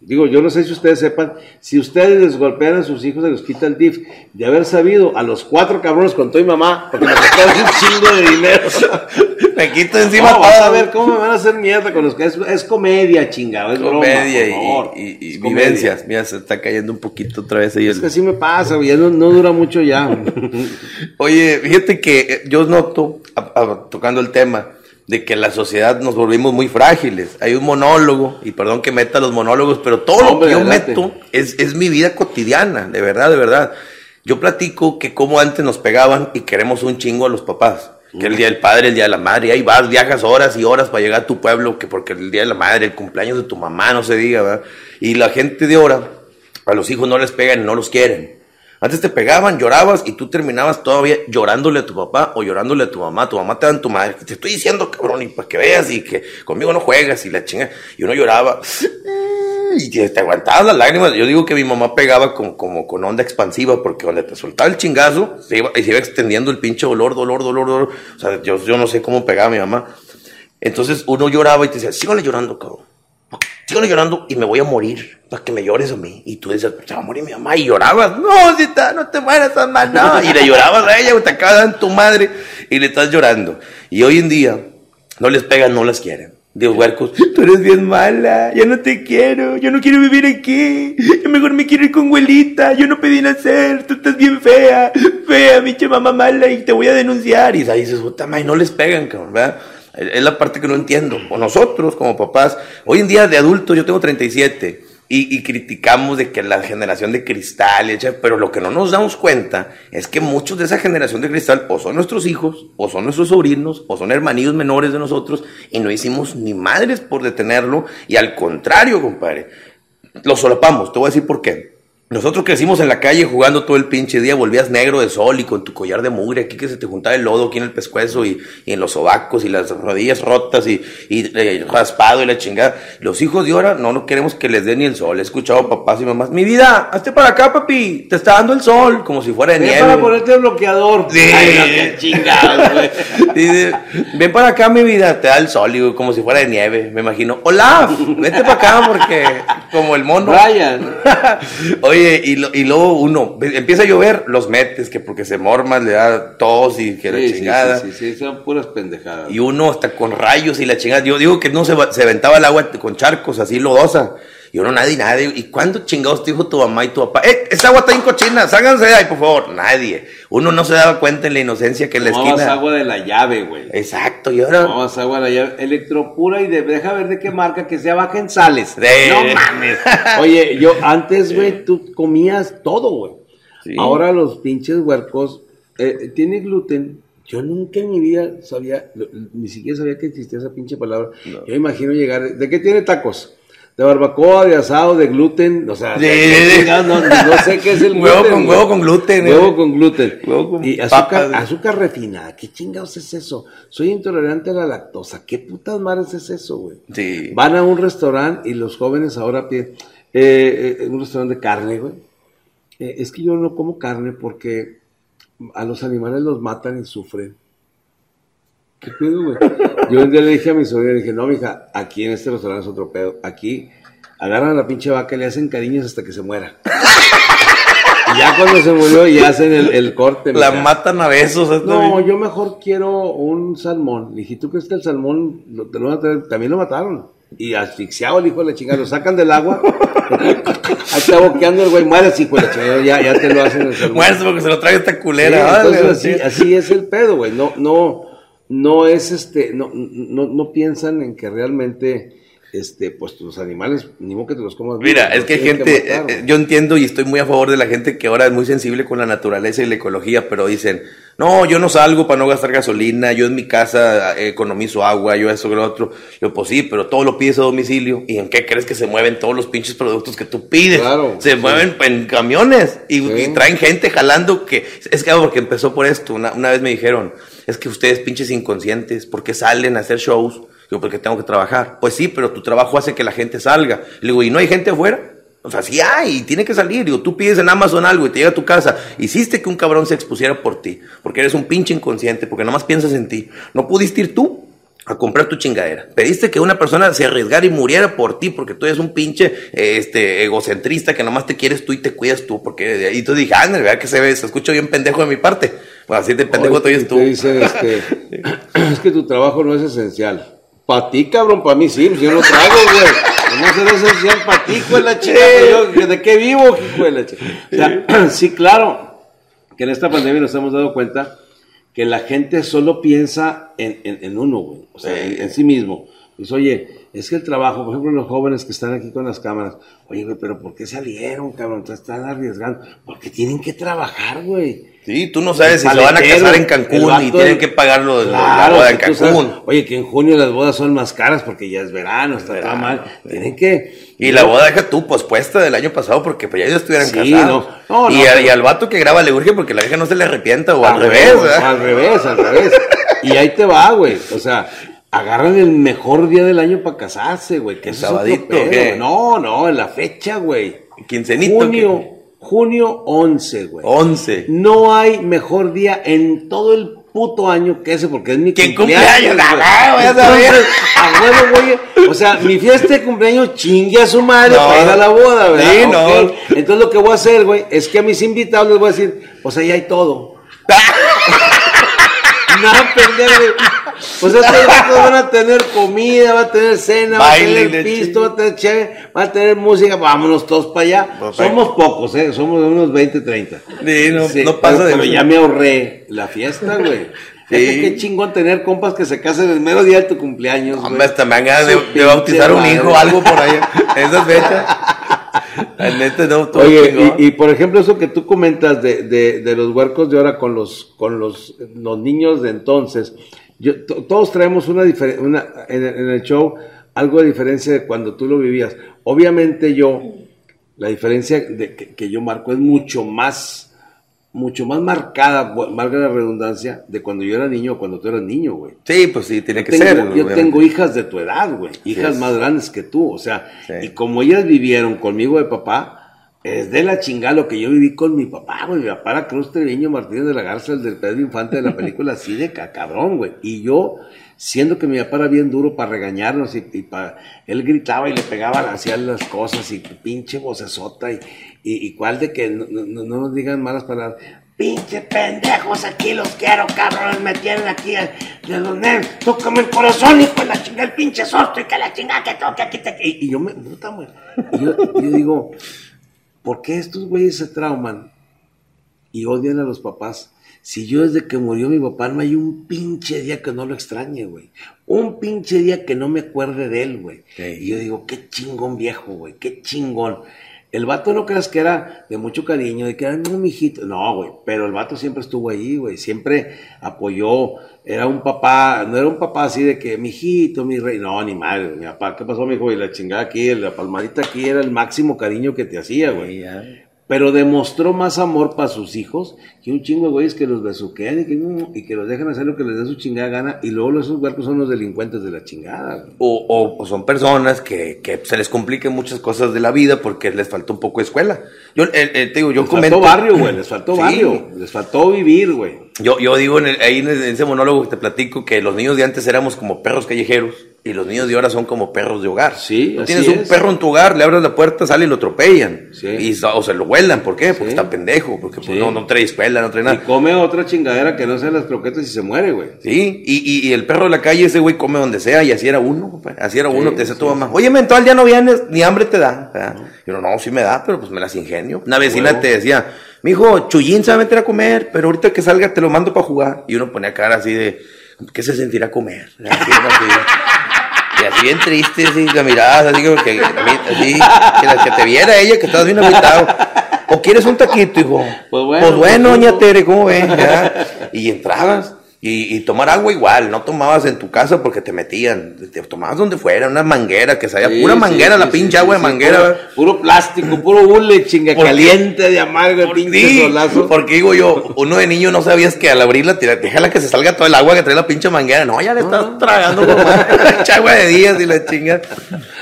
Speaker 2: Digo, yo no sé si ustedes sepan, si ustedes les golpean a sus hijos, se los quita el DIF. De haber sabido, a los cuatro cabrones contó mi mamá, porque me costaron un chingo de dinero. [LAUGHS]
Speaker 3: Me quito encima
Speaker 2: No, vas a ver cómo me van a hacer mierda con los que es, es comedia, chingado, es broma,
Speaker 3: comedia
Speaker 2: por favor.
Speaker 3: y, y- y
Speaker 2: Es comedia.
Speaker 3: vivencias. Mira, se está cayendo un poquito otra vez ahí.
Speaker 2: Es
Speaker 3: el-
Speaker 2: que así me pasa, güey, ya no, no dura mucho ya. [LAUGHS]
Speaker 3: Oye, fíjate que eh, yo noto, a- a- tocando el tema, de que la sociedad nos volvimos muy frágiles. Hay un monólogo, y perdón que meta los monólogos, pero todo lo que yo
Speaker 2: adelante.
Speaker 3: meto es, es mi vida cotidiana, de verdad, de verdad. Yo platico que como antes nos pegaban y queremos un chingo a los papás. Que el día del padre, el día de la madre, y ahí vas, viajas horas y horas para llegar a tu pueblo, que porque el día de la madre, el cumpleaños de tu mamá, no se diga, ¿verdad? Y la gente de ahora, a los hijos no les pegan y no los quieren. Antes te pegaban, llorabas y tú terminabas todavía llorándole a tu papá o llorándole a tu mamá. Tu mamá te dan tu madre. Te estoy diciendo, cabrón, y para que veas y que conmigo no juegas y la chinga. Y uno lloraba y te aguantabas las lágrimas. Yo digo que mi mamá pegaba con, como con onda expansiva porque donde te soltaba el chingazo se iba, se iba extendiendo el pinche dolor, dolor, dolor, dolor. O sea, yo, yo no sé cómo pegaba mi mamá. Entonces uno lloraba y te decía, sígale llorando, cabrón. Sígale llorando y me voy a morir para que me llores a mí. Y tú decías, se va a morir mi mamá. Y llorabas, no, Cita, no te mueras, mamá, no. Y le llorabas a ella, te acaba de dar tu madre y le estás llorando. Y hoy en día, no les pegan, no las quieren. De huercos, tú eres bien mala, ya no te quiero, yo no quiero vivir aquí, yo mejor me quiero ir con abuelita, yo no pedí nacer, tú estás bien fea, fea, biche mamá mala y te voy a denunciar. Y ahí dices, puta madre, no les pegan, cabrón, ¿verdad? Es la parte que no entiendo. O nosotros, como papás, hoy en día de adultos, yo tengo 37, y, y criticamos de que la generación de cristal, pero lo que no nos damos cuenta es que muchos de esa generación de cristal o son nuestros hijos, o son nuestros sobrinos, o son hermanillos menores de nosotros, y no hicimos ni madres por detenerlo, y al contrario, compadre, lo solapamos. Te voy a decir por qué. Nosotros crecimos en la calle jugando todo el pinche día, volvías negro de sol y con tu collar de mugre, aquí que se te juntaba el lodo aquí en el pescuezo y, y en los sobacos y las rodillas rotas y, y eh, raspado y la chingada. Los hijos de ahora no, no queremos que les dé ni el sol. He escuchado a papás y mamás, mi vida, hazte para acá, papi, te está dando el sol, como si fuera de
Speaker 2: Ven
Speaker 3: nieve.
Speaker 2: para ponerte el bloqueador.
Speaker 3: Sí.
Speaker 2: Ay, no, güey. [LAUGHS]
Speaker 3: Dice, ven para acá, mi vida, te da el sol, digo, como si fuera de nieve, me imagino. Olaf, vete para acá porque como el mono.
Speaker 2: Brian. [LAUGHS]
Speaker 3: Oye, y, lo- y luego uno empieza a llover, los metes, que porque se morman, le da tos y que la
Speaker 2: Sí,
Speaker 3: chingada.
Speaker 2: sí, sí, sí, son puras pendejadas.
Speaker 3: Y uno hasta con rayos y la chingada. Yo digo que no se, se aventaba el agua con charcos así lodosa. Y uno nadie, nadie. ¿Y cuándo chingados te dijo tu mamá y tu papá? ¡Eh, esa agua está bien cochina! ¡Ságanse de ahí, por favor! Nadie. Uno no se daba cuenta en la inocencia que en la
Speaker 2: Tomabas
Speaker 3: esquina.
Speaker 2: agua de la llave, güey.
Speaker 3: Exacto, y ahora.
Speaker 2: Tomabas agua de la llave. Electropura y de, deja ver de qué marca que sea baja en sales. No mames. [LAUGHS] Oye, yo antes, güey, tú comías todo, güey.
Speaker 3: Sí.
Speaker 2: Ahora los pinches huercos eh, tiene gluten. Yo nunca en mi vida sabía, ni siquiera sabía que existía esa pinche palabra. Yo me imagino llegar. ¿De qué tiene tacos? De barbacoa, de asado, de gluten, o sea, de- no, no sé qué es el [LAUGHS]
Speaker 3: Huevo
Speaker 2: gluten.
Speaker 3: con- huevo con gluten,
Speaker 2: Huevo
Speaker 3: eh.
Speaker 2: con gluten.
Speaker 3: Huevo con
Speaker 2: y azúcar,
Speaker 3: papas.
Speaker 2: azúcar refinada. ¿Qué chingados es eso? Soy intolerante a la lactosa. ¿Qué putas madres es eso, güey?
Speaker 3: Sí.
Speaker 2: Van a un restaurante y los jóvenes ahora piden eh, eh, un restaurante de carne, güey. Eh, es que yo no como carne porque a los animales los matan y sufren. ¿Qué pedo, güey? Yo un día le dije a mi sobrina, le dije, no, mija, aquí en este restaurante es otro pedo. Aquí agarran a la pinche vaca y le hacen cariños hasta que se muera. Y ya cuando se murió, ya hacen el, el corte.
Speaker 3: La
Speaker 2: mija.
Speaker 3: matan a besos.
Speaker 2: No, yo mejor quiero un salmón. Le dije, ¿tú crees que el salmón lo, te lo van a traer? También lo mataron. Y asfixiado el hijo de la chingada, lo sacan del agua. Está boqueando el güey, mueres hijo de la chingada, ya, ya te lo hacen el salmón.
Speaker 3: Porque se lo trae esta
Speaker 2: Sí,
Speaker 3: culera.
Speaker 2: entonces
Speaker 3: Órale,
Speaker 2: así,
Speaker 3: sí.
Speaker 2: así es el pedo, güey. No, no, no es este, no, no, no piensan en que realmente, este, pues los animales, ni modo que te los comas.
Speaker 3: Mira, es que gente,
Speaker 2: matar,
Speaker 3: eh, yo entiendo y estoy muy a favor de la gente que ahora es muy sensible con la naturaleza y la ecología, pero dicen, no, yo no salgo para no gastar gasolina, yo en mi casa eh, economizo agua, yo eso que lo otro. Yo, pues sí, pero todo lo pides a domicilio. ¿Y en qué crees que se mueven todos los pinches productos que tú pides?
Speaker 2: Claro,
Speaker 3: se
Speaker 2: sí.
Speaker 3: mueven en camiones y,
Speaker 2: Sí.
Speaker 3: y traen gente jalando que... Es que porque empezó por esto, una, una vez me dijeron, es que ustedes pinches inconscientes, ¿por qué salen a hacer shows? Digo, porque tengo que trabajar. Pues sí, pero tu trabajo hace que la gente salga. Le digo, ¿y no hay gente afuera? O sea, sí hay, tiene que salir. Digo, tú pides en Amazon algo y te llega a tu casa. Hiciste que un cabrón se expusiera por ti, porque eres un pinche inconsciente, porque nomás piensas en ti. No pudiste ir tú. A comprar tu chingadera. Pediste que una persona se arriesgara y muriera por ti porque tú eres un pinche este, egocentrista que nomás te quieres tú y te cuidas tú. Porque, y tú dije, ah, ¿verdad que se ve? Se escucha bien pendejo de mi parte. Pues así de pendejo tú eres tú.
Speaker 2: Te dicen, este, [LAUGHS] es que tu trabajo no es esencial. Para ti, cabrón, para mí sí, pues yo lo traigo, güey. No será esencial para ti, la chica. ¿De qué vivo, hijo de la chica? O sea, [CLEARS THROAT] sí, claro, que en esta pandemia nos hemos dado cuenta que la gente solo piensa en, en, en uno, güey. O sea, en, en, sí mismo. Dice, oye, es que el trabajo, por ejemplo, los jóvenes que están aquí con las cámaras, oye, güey, pero ¿por qué salieron, cabrón? Te están arriesgando. Porque tienen que trabajar, güey.
Speaker 3: Sí, tú no sabes si se van a casar en Cancún y tienen que pagarlo de la boda en Cancún.
Speaker 2: Sabes, oye, que en junio las bodas son más caras porque ya es verano, está mal. Tienen que.
Speaker 3: Y la boda deja tú pospuesta del año pasado porque pues ya ellos estuvieran sí, casados. No, no, y, al vato que graba le urge porque la vieja no se le arrepienta o al, al revés.
Speaker 2: ¿verdad? Al revés, al revés. y ahí te va, güey. O sea, agarran el mejor día del año para casarse, güey. Que
Speaker 3: sabadito,
Speaker 2: pedo, ¿qué? No, no, en la fecha, güey.
Speaker 3: Quincenito.
Speaker 2: Junio. ¿qué? Junio 11, güey.
Speaker 3: 11.
Speaker 2: No hay mejor día en todo el puto año que ese, porque es mi
Speaker 3: ¿Qué cumpleaños? cumpleaños
Speaker 2: a güey. O sea, mi fiesta de cumpleaños chingue a su madre no, para ir a la boda, ¿verdad?
Speaker 3: Sí, no.
Speaker 2: Okay. Entonces lo que voy a hacer, güey, es que a mis invitados les voy a decir, o sea, ya hay todo. [LAUGHS] Nada, pendejo. Pues estos [LAUGHS] vatos van a tener comida, va a tener cena, va a tener pisto, va a tener chévere, va a tener música, vámonos todos para allá. Perfecto. Somos pocos, ¿eh? Somos unos 20, 30.
Speaker 3: Sí, no, sí, no pasa
Speaker 2: pero,
Speaker 3: de
Speaker 2: Pero ya me ahorré la fiesta, güey. Sí. Es que qué chingón tener compas que se casen el mero día de tu cumpleaños.
Speaker 3: Hombre, hasta me han de, de, bautizar un hijo o algo por ahí. [LAUGHS] Esas fechas. Neta, no,
Speaker 2: Oye, y, y, por ejemplo, eso que tú comentas de, de, de los huercos de ahora con los, con los, los niños de entonces, yo, todos traemos una diferencia, en, en, el show, algo de diferencia de cuando tú lo vivías. Obviamente yo, la diferencia de, que, que, yo marco es mucho más, mucho más marcada, valga la redundancia, de cuando yo era niño o cuando tú eras niño, güey.
Speaker 3: Sí, pues sí, tiene
Speaker 2: yo
Speaker 3: que
Speaker 2: tengo,
Speaker 3: ser.
Speaker 2: Yo obviamente. tengo hijas de tu edad, güey, hijas
Speaker 3: Sí.
Speaker 2: más grandes que tú, o sea,
Speaker 3: Sí.
Speaker 2: y como ellas vivieron conmigo de papá, es de la chingada lo que yo viví con mi papá, güey. Mi papá era Cruz Treviño Martínez de la Garza, el del Pedro Infante de la película así de cabrón, güey. Y yo, siendo que mi papá era bien duro para regañarnos y, y para... Él gritaba y le pegaba, hacía las cosas y pinche vocesota y, y, y cuál de que no, no, no, nos digan malas palabras. Pinche pendejos, aquí los quiero, cabrones, me tienen aquí de los nervios. Tócame el corazón, hijo de la chingada, el pinche sosto y que la chingada que toque aquí te... Y, y yo me... Puta, güey. Y yo, yo digo... ¿Por qué estos güeyes se trauman y odian a los papás? Si yo desde que murió mi papá no hay un pinche día que no lo extrañe, güey. Un pinche día que no me acuerde de él, güey.
Speaker 3: Sí.
Speaker 2: Y yo digo, qué chingón viejo, güey, qué chingón. El vato no creas que era de mucho cariño, de que era un mijito. No, güey, pero el vato siempre estuvo ahí, güey. Siempre apoyó. Era un papá, no era un papá así de que, mijito, mi rey. No, ni madre, mi papá, ¿qué pasó, mijo? Y la chingada aquí, la palmadita aquí era el máximo cariño que te hacía, güey.
Speaker 3: Sí,
Speaker 2: Pero demostró más amor para sus hijos que un chingo de güeyes que los besuquean y que, y que los dejan hacer lo que les dé su chingada gana. Y luego esos huercos son los delincuentes de la chingada.
Speaker 3: O, o, o, son personas que, que, se les compliquen muchas cosas de la vida porque les faltó un poco de escuela. Yo eh, eh, te digo, yo
Speaker 2: les
Speaker 3: comento.
Speaker 2: faltó barrio, güey, les faltó sí. barrio, les faltó vivir, güey.
Speaker 3: Yo, yo digo en el, ahí en ese monólogo que te platico que los niños de antes éramos como perros callejeros y los niños de ahora son como perros de hogar.
Speaker 2: Sí,
Speaker 3: Tú tienes un
Speaker 2: es.
Speaker 3: perro en tu hogar, le abres la puerta, sale y lo atropellan.
Speaker 2: Sí.
Speaker 3: Y, o se lo huelan, ¿por qué? Porque
Speaker 2: Sí.
Speaker 3: está pendejo, porque pues,
Speaker 2: Sí.
Speaker 3: no, no trae escuela, no trae
Speaker 2: Y
Speaker 3: nada.
Speaker 2: come otra chingadera que no sean las croquetas y se muere, güey.
Speaker 3: Sí, y, y, y, el perro de la calle, ese güey come donde sea, y así era uno, así era uno, te decía tu mamá, oye, mental, ya no vienes, ni hambre te da. ¿verdad? Y uno, no, sí me da, pero pues me las ingenio. Una vecina te decía, mijo, Chuyín se va a meter a comer, pero ahorita que salga te lo mando para jugar. Y uno ponía cara así de, ¿qué se sentirá comer? Así, [LAUGHS] así, bien triste, así, la mirada, así como que, así, que, la- que te viera ella, que estabas bien agüitado. ¿O quieres un taquito, hijo?
Speaker 2: Pues bueno,
Speaker 3: Pues bueno,
Speaker 2: pues,
Speaker 3: doña Tere, ¿cómo ves? Y entrabas. Y, y tomar agua igual, no tomabas en tu casa porque te metían, te tomabas donde fuera, una manguera, que sabía
Speaker 2: Sí,
Speaker 3: pura manguera,
Speaker 2: sí,
Speaker 3: la
Speaker 2: sí,
Speaker 3: pinche agua de manguera.
Speaker 2: Puro, puro plástico, puro hule, chinga
Speaker 3: ¿Por
Speaker 2: caliente de amargo, el pinche solazo.
Speaker 3: porque digo yo, uno de niño no sabías que al abrirla, tira- déjala que se salga todo el agua que trae la pinche manguera. No, ya le estás tragando [LAUGHS] como agua de días y la chinga.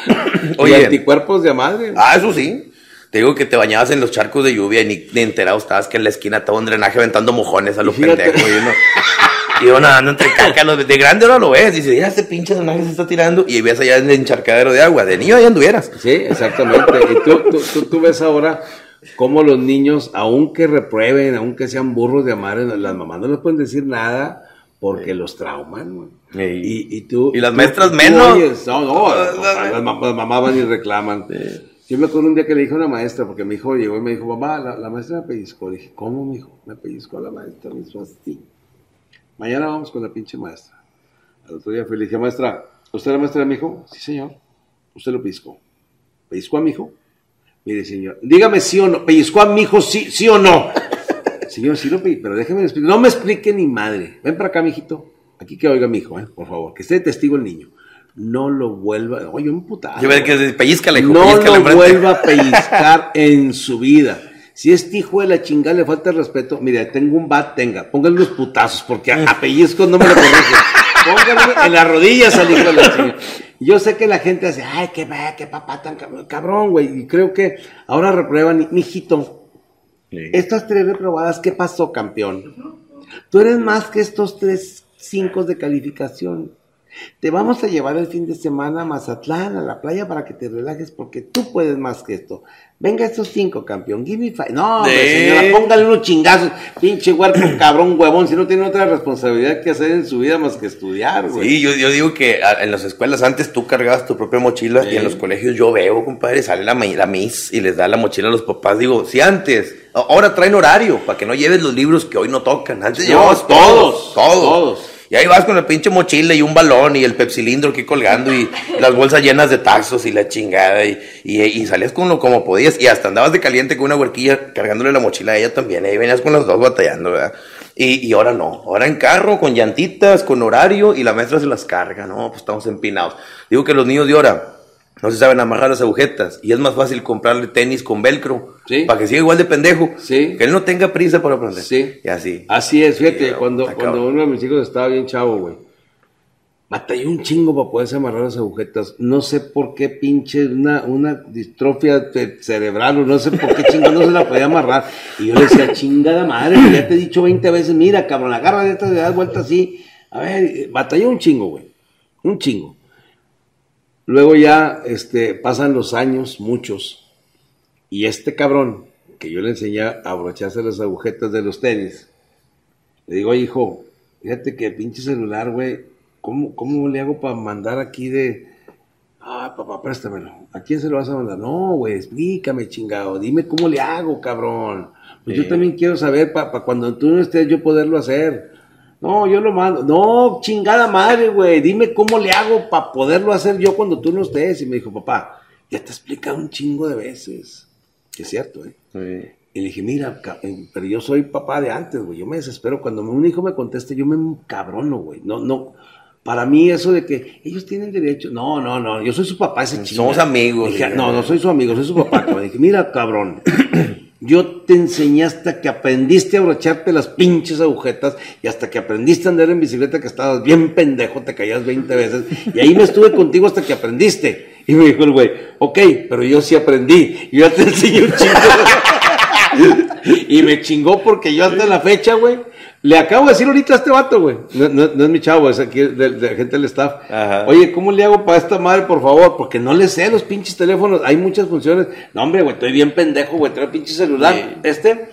Speaker 2: y
Speaker 3: Oye,
Speaker 2: anticuerpos de madre.
Speaker 3: ah, eso sí. Te digo que te bañabas en los charcos de lluvia y ni, ni enterado estabas que en la esquina estaba un drenaje aventando mojones a los
Speaker 2: Y
Speaker 3: pendejos. Y, uno- Y yo nadando entre caca, los- de grande ahora lo ves, dices, mira, este pinche personaje se está tirando, y ves allá en el encharcadero de agua, de niño ahí anduvieras.
Speaker 2: Sí, exactamente. Y tú, tú, tú, tú ves ahora cómo los niños, aunque reprueben, aunque sean burros de amar, las mamás no les pueden decir nada porque los trauman. güey.
Speaker 3: Sí.
Speaker 2: Y, y tú,
Speaker 3: Y las
Speaker 2: tú-
Speaker 3: maestras
Speaker 2: tú
Speaker 3: menos.
Speaker 2: oyes, no, no,
Speaker 3: Las-
Speaker 2: las, las mam- las mamás van y reclaman. Yo me acuerdo un día que le dije a una maestra, porque mi hijo llegó y me dijo, mamá, la, la maestra me pellizcó. Le dije, ¿cómo, mi hijo? Me pellizcó la maestra, me hizo así. Mañana vamos con la pinche maestra. Al otro día fui y le dije, maestra, ¿usted la maestra de mi hijo? Sí, señor. Usted lo pellizcó. ¿Pellizcó a mi hijo? Mire, señor, dígame sí o no. ¿Pellizcó a mi hijo sí, sí o no? [LAUGHS] Señor, sí lo pellizco, pero déjeme explicar. No me explique ni madre. Ven para acá, mijito. Aquí que oiga mi hijo, eh, por favor. Que esté de testigo el niño. No lo vuelva. Oye, un putazo.
Speaker 3: Yo veo que pellizca, hijo,
Speaker 2: No lo vuelva a pellizcar en su vida. Si este hijo de la chingada le falta el respeto, mire, tengo un bat, tenga, póngale unos putazos, porque a, a pellizcos no me lo corrige. Póngale en las rodillas al hijo de la chingada. Yo sé que la gente hace, ay, qué, va, qué papá tan cabrón, cabrón, güey. Y creo que ahora reprueban, mijito, estas tres reprobadas, ¿qué pasó, campeón? Tú eres más que estos tres cinco de calificación. Te vamos a llevar el fin de semana a Mazatlán, a la playa, para que te relajes, porque tú puedes más que esto. Venga estos cinco, campeón. Give me five. No, señora, póngale unos chingazos. Pinche huerco, [CLEARS THROAT] cabrón, huevón. Si no tiene otra responsabilidad que hacer en su vida más que estudiar, güey.
Speaker 3: Sí, yo, yo digo que a- en las escuelas antes tú cargabas tu propia mochila y en los colegios yo veo, compadre, sale la, la miss y les da la mochila a los papás. Digo, si antes, ahora traen horario para que no lleves los libros que hoy no tocan. Antes
Speaker 2: No,
Speaker 3: llevabas
Speaker 2: todos,
Speaker 3: todos, todos.
Speaker 2: todos.
Speaker 3: Y ahí vas con la pinche mochila y un balón y el pepsilindro aquí colgando y las bolsas llenas de tazos y la chingada y, y, y salías con lo como podías y hasta andabas de caliente con una huerquilla cargándole la mochila a ella también. Ahí venías con los dos batallando, ¿verdad? Y, y ahora no, ahora en carro, con llantitas, con horario y la maestra se las carga, ¿no? Pues estamos empinados. Digo que los niños de ahora no se saben amarrar las agujetas y es más fácil comprarle tenis con velcro
Speaker 2: Sí.
Speaker 3: para que siga igual de pendejo.
Speaker 2: Sí.
Speaker 3: Que él no tenga prisa para aprender.
Speaker 2: Sí.
Speaker 3: Y así.
Speaker 2: Así es, fíjate, cuando, cuando uno de mis hijos estaba bien chavo, güey. Batalló un chingo para poderse amarrar las agujetas. No sé por qué pinche una, una distrofia cerebral o no sé por qué chingo no se la podía amarrar. Y yo le decía, chingada madre, ya te he dicho 20 veces, mira, cabrón, agarra de estas, le das vuelta así. A ver, batalló un chingo, güey. Un chingo. Luego ya este, pasan los años, muchos, y este cabrón, que yo le enseñé a abrocharse las agujetas de los tenis, le digo, "Oye, hijo, fíjate que el pinche celular, güey, ¿cómo, ¿cómo le hago para mandar aquí de... Ah, papá, préstamelo. ¿A quién se lo vas a mandar? No, güey, explícame, chingado. Dime cómo le hago, cabrón. Pues yo también quiero saber para cuando tú no estés yo poderlo hacer. No, yo lo mando. No, chingada madre, güey. Dime cómo le hago para poderlo hacer yo cuando tú no estés. Y me dijo, papá, ya te he explicado un chingo de veces. Que es cierto, ¿eh?
Speaker 3: Sí.
Speaker 2: Y le dije, mira, eh, pero yo soy papá de antes, güey. Yo me desespero. Cuando un hijo me conteste, yo me cabrono, güey. No, no. Para mí eso de que ellos tienen derecho. No, no, no. Yo soy su papá, ese chinga.
Speaker 3: Somos amigos.
Speaker 2: Dije, no, no soy su amigo, soy su papá. [LAUGHS] cabrón. Dije, mira, cabrón. Yo te enseñé hasta que aprendiste a abrocharte las pinches agujetas y hasta que aprendiste a andar en bicicleta que estabas bien pendejo, te caías 20 veces. Y ahí me estuve contigo hasta que aprendiste. Y me dijo el güey, ok, pero yo sí aprendí. Yo ya te enseñé un chingo. [LAUGHS] y me chingó porque yo hasta la fecha, güey, le acabo de decir ahorita a este vato, güey. No, no- no es mi chavo, es aquí de, de gente del staff.
Speaker 3: Ajá.
Speaker 2: Oye, ¿cómo le hago para esta madre, por favor? Porque no le sé los pinches teléfonos. Hay muchas funciones. No, hombre, güey, estoy bien pendejo, güey. Traigo pinche celular.
Speaker 3: Sí.
Speaker 2: Este.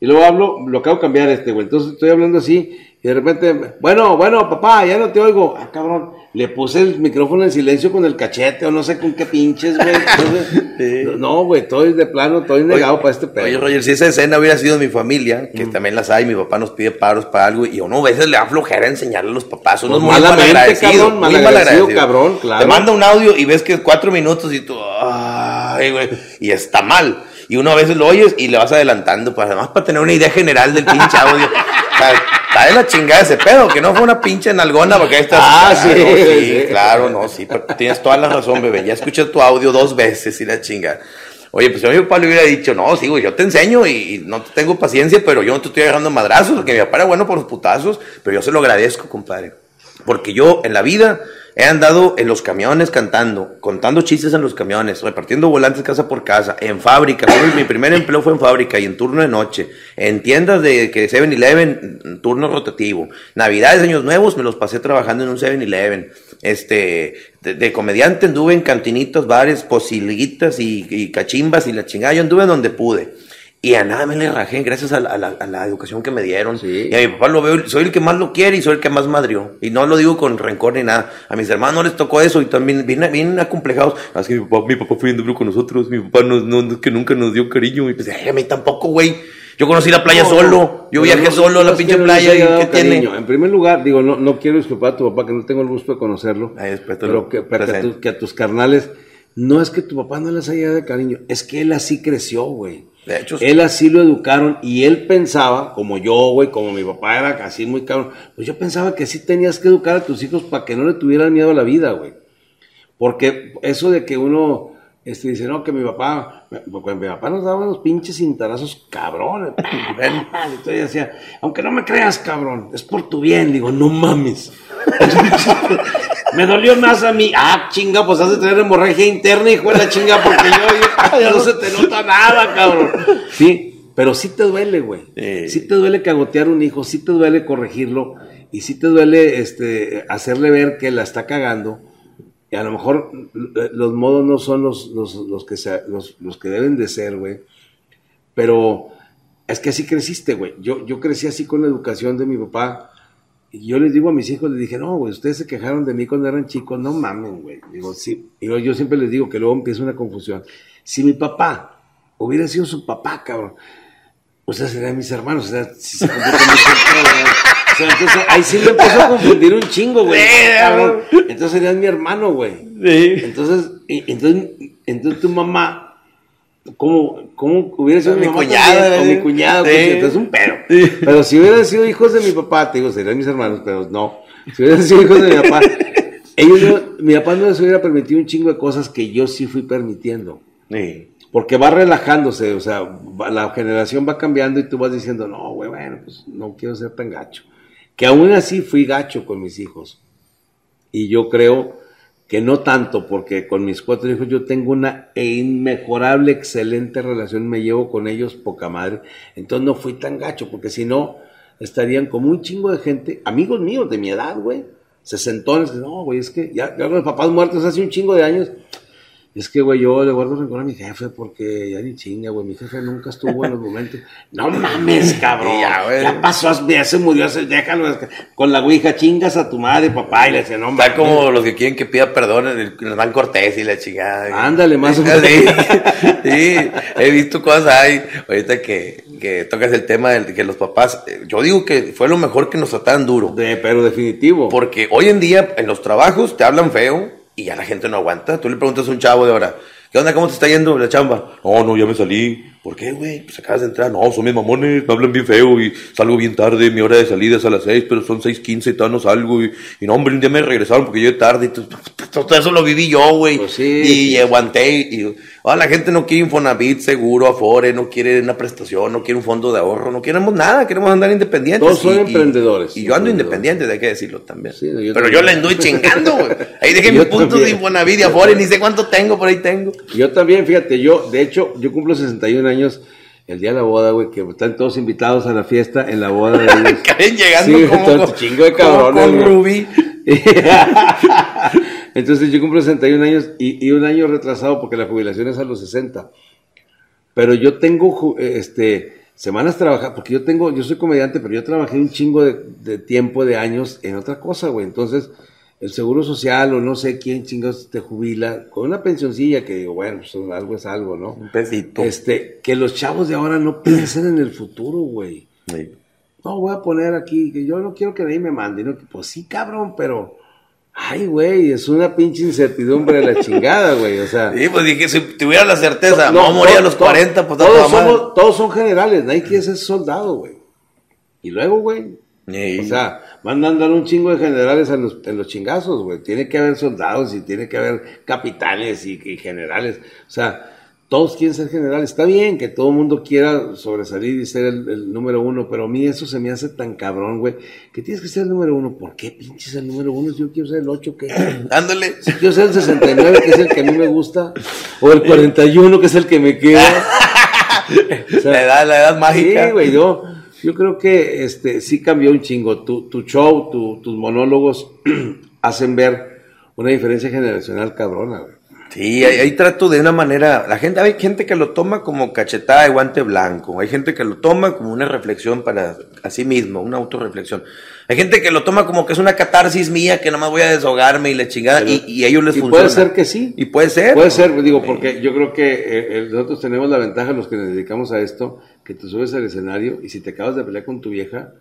Speaker 2: Y luego hablo, lo acabo de cambiar este, güey. Entonces estoy hablando así. Y de repente, bueno, bueno, papá, ya no te oigo. Ah, cabrón. Le puse el micrófono en silencio con el cachete o no sé con qué pinches, güey. Entonces, [LAUGHS]
Speaker 3: Sí.
Speaker 2: No, güey, estoy de plano, estoy negado para este pedo.
Speaker 3: Oye, Roger, si esa escena hubiera sido mi familia, que también las hay, mi papá nos pide paros para algo, y uno a veces le da flojera enseñarle a los papás. Uno
Speaker 2: Pues
Speaker 3: es muy malagradecido.
Speaker 2: cabrón,
Speaker 3: muy
Speaker 2: malagradecido, cabrón, claro.
Speaker 3: Te manda un audio y ves que es cuatro minutos y tú, ay, güey, y está mal. Y uno a veces lo oyes y le vas adelantando, pues además para tener una idea general del pinche audio. [LAUGHS] Está de la chingada ese pedo, que no fue una pinche nalgona, porque ahí estás.
Speaker 2: Ah,
Speaker 3: claro,
Speaker 2: sí,
Speaker 3: sí,
Speaker 2: sí.
Speaker 3: claro, no, sí, pero tienes toda la razón, bebé. Ya escuché tu audio dos veces y la chingada. Oye, pues yo a mi papá le hubiera dicho, no, sí, güey, yo te enseño y, y no te tengo paciencia, pero yo no te estoy agarrando madrazos, porque mi papá era bueno por los putazos, pero yo se lo agradezco, compadre. Porque yo en la vida He andado en los camiones cantando, contando chistes en los camiones, repartiendo volantes casa por casa, en fábrica. Mi primer empleo fue en fábrica y en turno de noche. En tiendas de que 7-Eleven, turno rotativo. Navidades, años nuevos, me los pasé trabajando en un 7-Eleven. Este, de, de comediante anduve en cantinitos, bares, posilguitas y, y cachimbas y la chingada. Yo anduve donde pude. Y a nada me le rajé gracias a la, a la- a la educación que me dieron.
Speaker 2: Sí.
Speaker 3: Y a mi papá lo veo, soy el que más lo quiere y soy el que más madrió. Y no lo digo con rencor ni nada. A mis hermanos no les tocó eso y también vienen, vienen acomplejados. Así que mi papá, mi papá fue bien duro con nosotros. Mi papá no, no, que nunca nos dio cariño. Y pues, ay, a mí tampoco, güey. Yo conocí la playa
Speaker 2: No,
Speaker 3: solo. Yo viajé solo a la pinche playa. ¿Y qué tiene?
Speaker 2: En primer lugar, digo, no, no quiero disculpar a tu papá, que no tengo el gusto de conocerlo.
Speaker 3: Ay, te
Speaker 2: pero que, pero que a, tu- que a tus carnales, no es que tu papá no les haya dado cariño, es que él así creció, güey.
Speaker 3: De hecho.
Speaker 2: Él así lo educaron y él pensaba, como yo, güey, como mi papá era así muy cabrón, pues yo pensaba que sí tenías que educar a tus hijos para que no le tuvieran miedo a la vida, güey. Porque eso de que uno este, dice, no, que mi papá, porque mi papá nos daba unos pinches cintarazos cabrones. [LAUGHS] Entonces decía, aunque no me creas, cabrón, es por tu bien. Digo, no mames. [LAUGHS] [LAUGHS] me dolió más a mí. Ah, chinga, pues has de tener hemorragia interna, hijo de la chinga, porque yo, yo- no se te nota nada, cabrón. Sí, pero sí te duele, güey.
Speaker 3: Sí.
Speaker 2: Sí te duele cagotear un hijo, sí te duele corregirlo y sí te duele este, hacerle ver que la está cagando. Y a lo mejor eh, los modos no son los, los, los que, se- los, los que deben de ser, güey. Pero es que así creciste, güey. Yo, yo crecí así con la educación de mi papá. Y yo les digo a mis hijos, les dije, no, güey, ustedes se quejaron de mí cuando eran chicos, no mamen, güey. Digo, sí. Y yo, yo siempre les digo que luego empieza una confusión. Si mi papá hubiera sido su papá, cabrón, o sea, serían mis hermanos, o sea, si se mi. O sea, entonces ahí sí me empezó a confundir un chingo, güey. Cabrón. Entonces serían mi hermano, güey.
Speaker 3: Sí.
Speaker 2: Entonces, entonces, entonces tu mamá, ¿cómo, cómo hubiera sido
Speaker 3: Mi
Speaker 2: mi,
Speaker 3: cuñada,
Speaker 2: también? O mi cuñado,
Speaker 3: Sí.
Speaker 2: pues, entonces un pero.
Speaker 3: Sí.
Speaker 2: Pero si hubieran sido hijos de mi papá, te digo, serían mis hermanos, pero no. Si hubieran sido hijos de mi papá, [LAUGHS] ellos no- mi papá no les hubiera permitido un chingo de cosas que yo sí fui permitiendo.
Speaker 3: Sí.
Speaker 2: Porque va relajándose, o sea, va- la generación va cambiando y tú vas diciendo, no, güey, bueno, pues no quiero ser tan gacho. Que aún así fui gacho con mis hijos. Y yo creo que no tanto, porque con mis cuatro hijos yo tengo una inmejorable, excelente relación, me llevo con ellos poca madre. Entonces no fui tan gacho, porque si no, estarían como un chingo de gente, amigos míos de mi edad, güey, sesentones, no, güey, es que ya, ya los papás muertos hace un chingo de años. Es que, güey, yo le guardo rencor a mi jefe porque ya ni chinga, güey. Mi jefe nunca estuvo en los momentos. No mames, [LAUGHS] cabrón.
Speaker 3: Ya, güey.
Speaker 2: Ya pasó, ya se murió, déjalo. Con la ouija chingas a tu madre, papá. Y le decía, no
Speaker 3: Está
Speaker 2: mames.
Speaker 3: como los que quieren que pida perdón en el, Hernán Cortés y la chingada.
Speaker 2: Ándale, más o menos. [LAUGHS]
Speaker 3: Sí, sí, he visto cosas ahí. Ahorita que, que tocas el tema de que los papás, eh, yo digo que fue lo mejor que nos trataran duro.
Speaker 2: De- pero definitivo.
Speaker 3: Porque hoy en día en los trabajos te hablan feo y ya la gente no aguanta. Tú le preguntas a un chavo de ahora, ¿qué onda? ¿Cómo te está yendo la chamba? No, no, ya me salí. ¿Por qué, güey? Pues acabas de entrar. No, son mis mamones, me hablan bien feo y salgo bien tarde. Mi hora de salida es a las 6, pero son 6.15 y todavía no salgo. Y, no, hombre, un día me regresaron porque llegué tarde. Y todo, eso lo viví yo, güey.
Speaker 2: Pues sí.
Speaker 3: Y aguanté. Y, ahora la gente no quiere Infonavit, seguro, Afore, no quiere una prestación, no quiere un fondo de ahorro, no queremos nada, queremos andar independientes.
Speaker 2: Todos son
Speaker 3: Y- y-
Speaker 2: emprendedores.
Speaker 3: Y, yo ando independiente, hay que decirlo también.
Speaker 2: Sí, yo
Speaker 3: Pero
Speaker 2: también.
Speaker 3: yo le ando chingando, güey. Ahí dejé [LAUGHS] mis puntos de. Infonavit, de Afore, ni sé cuánto tengo, por ahí tengo.
Speaker 2: Yo también, fíjate, yo, de hecho, yo cumplo 61 años el día de la boda, güey, que están todos invitados a la fiesta en la boda de [LAUGHS] ellos.
Speaker 3: Caen llegando
Speaker 2: Sí,
Speaker 3: como,
Speaker 2: todo
Speaker 3: con-
Speaker 2: chingo de
Speaker 3: como
Speaker 2: cabrones,
Speaker 3: con
Speaker 2: güey.
Speaker 3: Rubí. [LAUGHS]
Speaker 2: Entonces yo cumplo 61 años y, y un año retrasado porque la jubilación es a los 60. Pero yo tengo este, semanas trabajar, porque yo tengo, yo soy comediante, pero yo trabajé un chingo de, de tiempo, de años en otra cosa, güey. Entonces, el seguro social o no sé quién chingados te jubila con una pensioncilla que digo, bueno, pues algo es algo, ¿no?
Speaker 3: Un pesito.
Speaker 2: Este, que los chavos de ahora no piensen en el futuro, güey.
Speaker 3: Sí.
Speaker 2: No, voy a poner aquí que yo no quiero que nadie me mande, ¿no? Pues sí, cabrón, pero. Ay, güey, es una pinche incertidumbre de la [LAUGHS] chingada, güey. O sea.
Speaker 3: Sí, pues dije, si tuviera la certeza, no, moría a los
Speaker 2: to-
Speaker 3: 40, pues
Speaker 2: todos, somos- todos son generales, nadie quiere ser soldado, güey. Y luego, güey.
Speaker 3: Sí.
Speaker 2: O sea, van a andar un chingo de generales en los, chingazos, güey. Tiene que haber soldados y tiene que haber capitanes y, y generales. O sea, todos quieren ser general. Está bien que todo el mundo quiera sobresalir y ser el, el número uno, pero a mí eso se me hace tan cabrón, güey, que tienes que ser el número uno. ¿Por qué pinches el número uno? Si yo quiero ser el ocho, ¿qué? [COUGHS]
Speaker 3: Ándale.
Speaker 2: Si quiero ser el 69, que es el que a mí me gusta, o el 41, que es el que me queda. [LAUGHS] O sea,
Speaker 3: la edad, la edad mágica.
Speaker 2: Sí, güey, yo, yo creo que este, sí cambió un chingo. Tu, tu show, tu- tus monólogos [CLEARS THROAT] hacen ver una diferencia generacional cabrona, güey.
Speaker 3: Sí, ahí, ahí trato de una manera, la gente, hay gente que lo toma como cachetada de guante blanco, hay gente que lo toma como una reflexión para a sí mismo, una autorreflexión. Hay gente que lo toma como que es una catarsis mía, que nomás voy a desahogarme y la chingada, y, y a ellos les
Speaker 2: Y
Speaker 3: funciona.
Speaker 2: puede ser que sí.
Speaker 3: Y puede ser.
Speaker 2: Puede ser, digo, porque yo creo que eh, eh, nosotros tenemos la ventaja, los que nos dedicamos a esto, que te subes al escenario y si te acabas de pelear con tu vieja,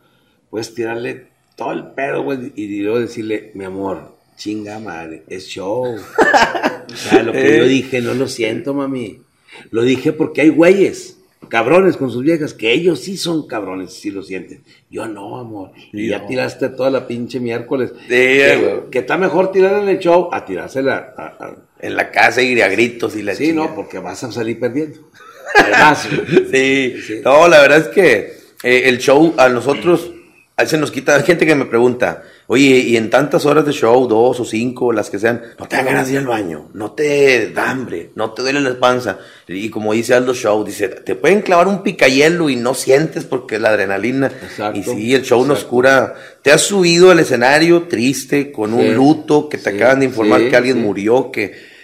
Speaker 2: puedes tirarle todo el pedo, güey, y luego decirle, mi amor, chinga madre, es show. [LAUGHS] sea, lo que yo
Speaker 3: Eh.
Speaker 2: dije, no lo siento, mami. Lo dije porque hay güeyes, cabrones con sus viejas, que ellos sí son cabrones, sí lo sienten. Yo no, amor. Y ya
Speaker 3: no.
Speaker 2: tiraste toda la pinche miércoles.
Speaker 3: Sí,
Speaker 2: que, que está mejor tirar en el show a tirársela a- a,
Speaker 3: En la casa y a gritos y la
Speaker 2: Sí,
Speaker 3: chingada.
Speaker 2: no, porque vas a salir perdiendo. Además. [LAUGHS]
Speaker 3: Sí,
Speaker 2: Sí.
Speaker 3: no, la verdad es que eh, el show a nosotros a veces nos quita. Hay gente que me pregunta, oye, y en tantas horas de show, dos o cinco, las que sean, no te dan ganas de ir al baño, no te da hambre, no te duele la panza. Y como dice Aldo Show, dice, te pueden clavar un picayelo y no sientes porque la adrenalina.
Speaker 2: Exacto,
Speaker 3: Y sí, el show nos
Speaker 2: exacto.
Speaker 3: cura. Te has subido al escenario triste, con un luto, que te
Speaker 2: sí,
Speaker 3: acaban de informar
Speaker 2: sí,
Speaker 3: que alguien murió, que.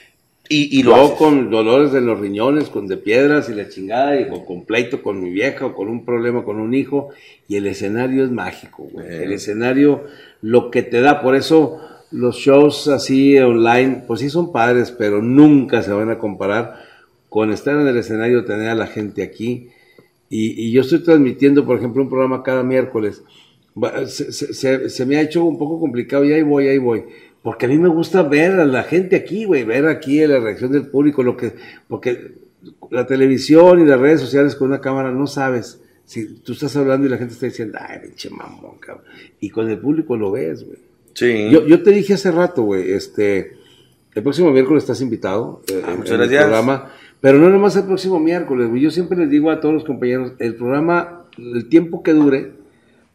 Speaker 3: Y, y lo
Speaker 2: Yo
Speaker 3: haces.
Speaker 2: con dolores de los riñones, con de piedras y la chingada, y con, con pleito con mi vieja o con un problema con un hijo, y el escenario es mágico, güey.
Speaker 3: Eh.
Speaker 2: El escenario, lo que te da, por eso los shows así online, pues sí son padres, pero nunca se van a comparar con estar en el escenario, tener a la gente aquí. Y, y yo estoy transmitiendo, por ejemplo, un programa cada miércoles. Va- Se, se- se- se me ha hecho un poco complicado y ahí voy, ahí voy. Porque a mí me gusta ver a la gente aquí, güey, ver aquí la reacción del público, lo que, porque la televisión y las redes sociales con una cámara no sabes. Si tú estás hablando y la gente está diciendo, ay, pinche mamón, cabrón. Y con el público lo ves, güey.
Speaker 3: Sí.
Speaker 2: Yo, yo te dije hace rato, güey, este, el próximo miércoles estás invitado eh,
Speaker 3: Ah,
Speaker 2: en-
Speaker 3: muchas
Speaker 2: en el
Speaker 3: gracias.
Speaker 2: programa, pero no nomás el próximo miércoles, güey. Yo siempre les digo a todos los compañeros, el programa, el tiempo que dure,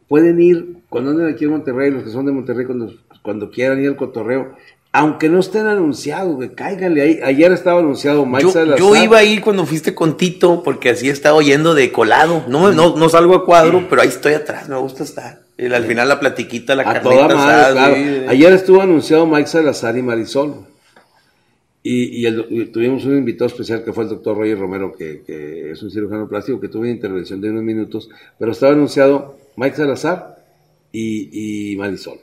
Speaker 2: pueden ir cuando anden aquí en Monterrey, los que son de Monterrey, cuando, cuando quieran ir al cotorreo, aunque no estén anunciados, güey, cáiganle ahí. Ayer estaba anunciado Mike
Speaker 3: Yo,
Speaker 2: Salazar.
Speaker 3: yo iba ahí cuando fuiste con Tito, porque así estaba oyendo de colado. No, no, no salgo a cuadro, pero ahí estoy atrás, me gusta estar. Y al final la platiquita, la
Speaker 2: A toda madre, claro. Ayer estuvo anunciado Mike Salazar y Marisol. Y, y el- y tuvimos un invitado especial que fue el doctor Roger Romero, que, que es un cirujano plástico, que tuvo una intervención de unos minutos, pero estaba anunciado Mike Salazar y, y Marisol.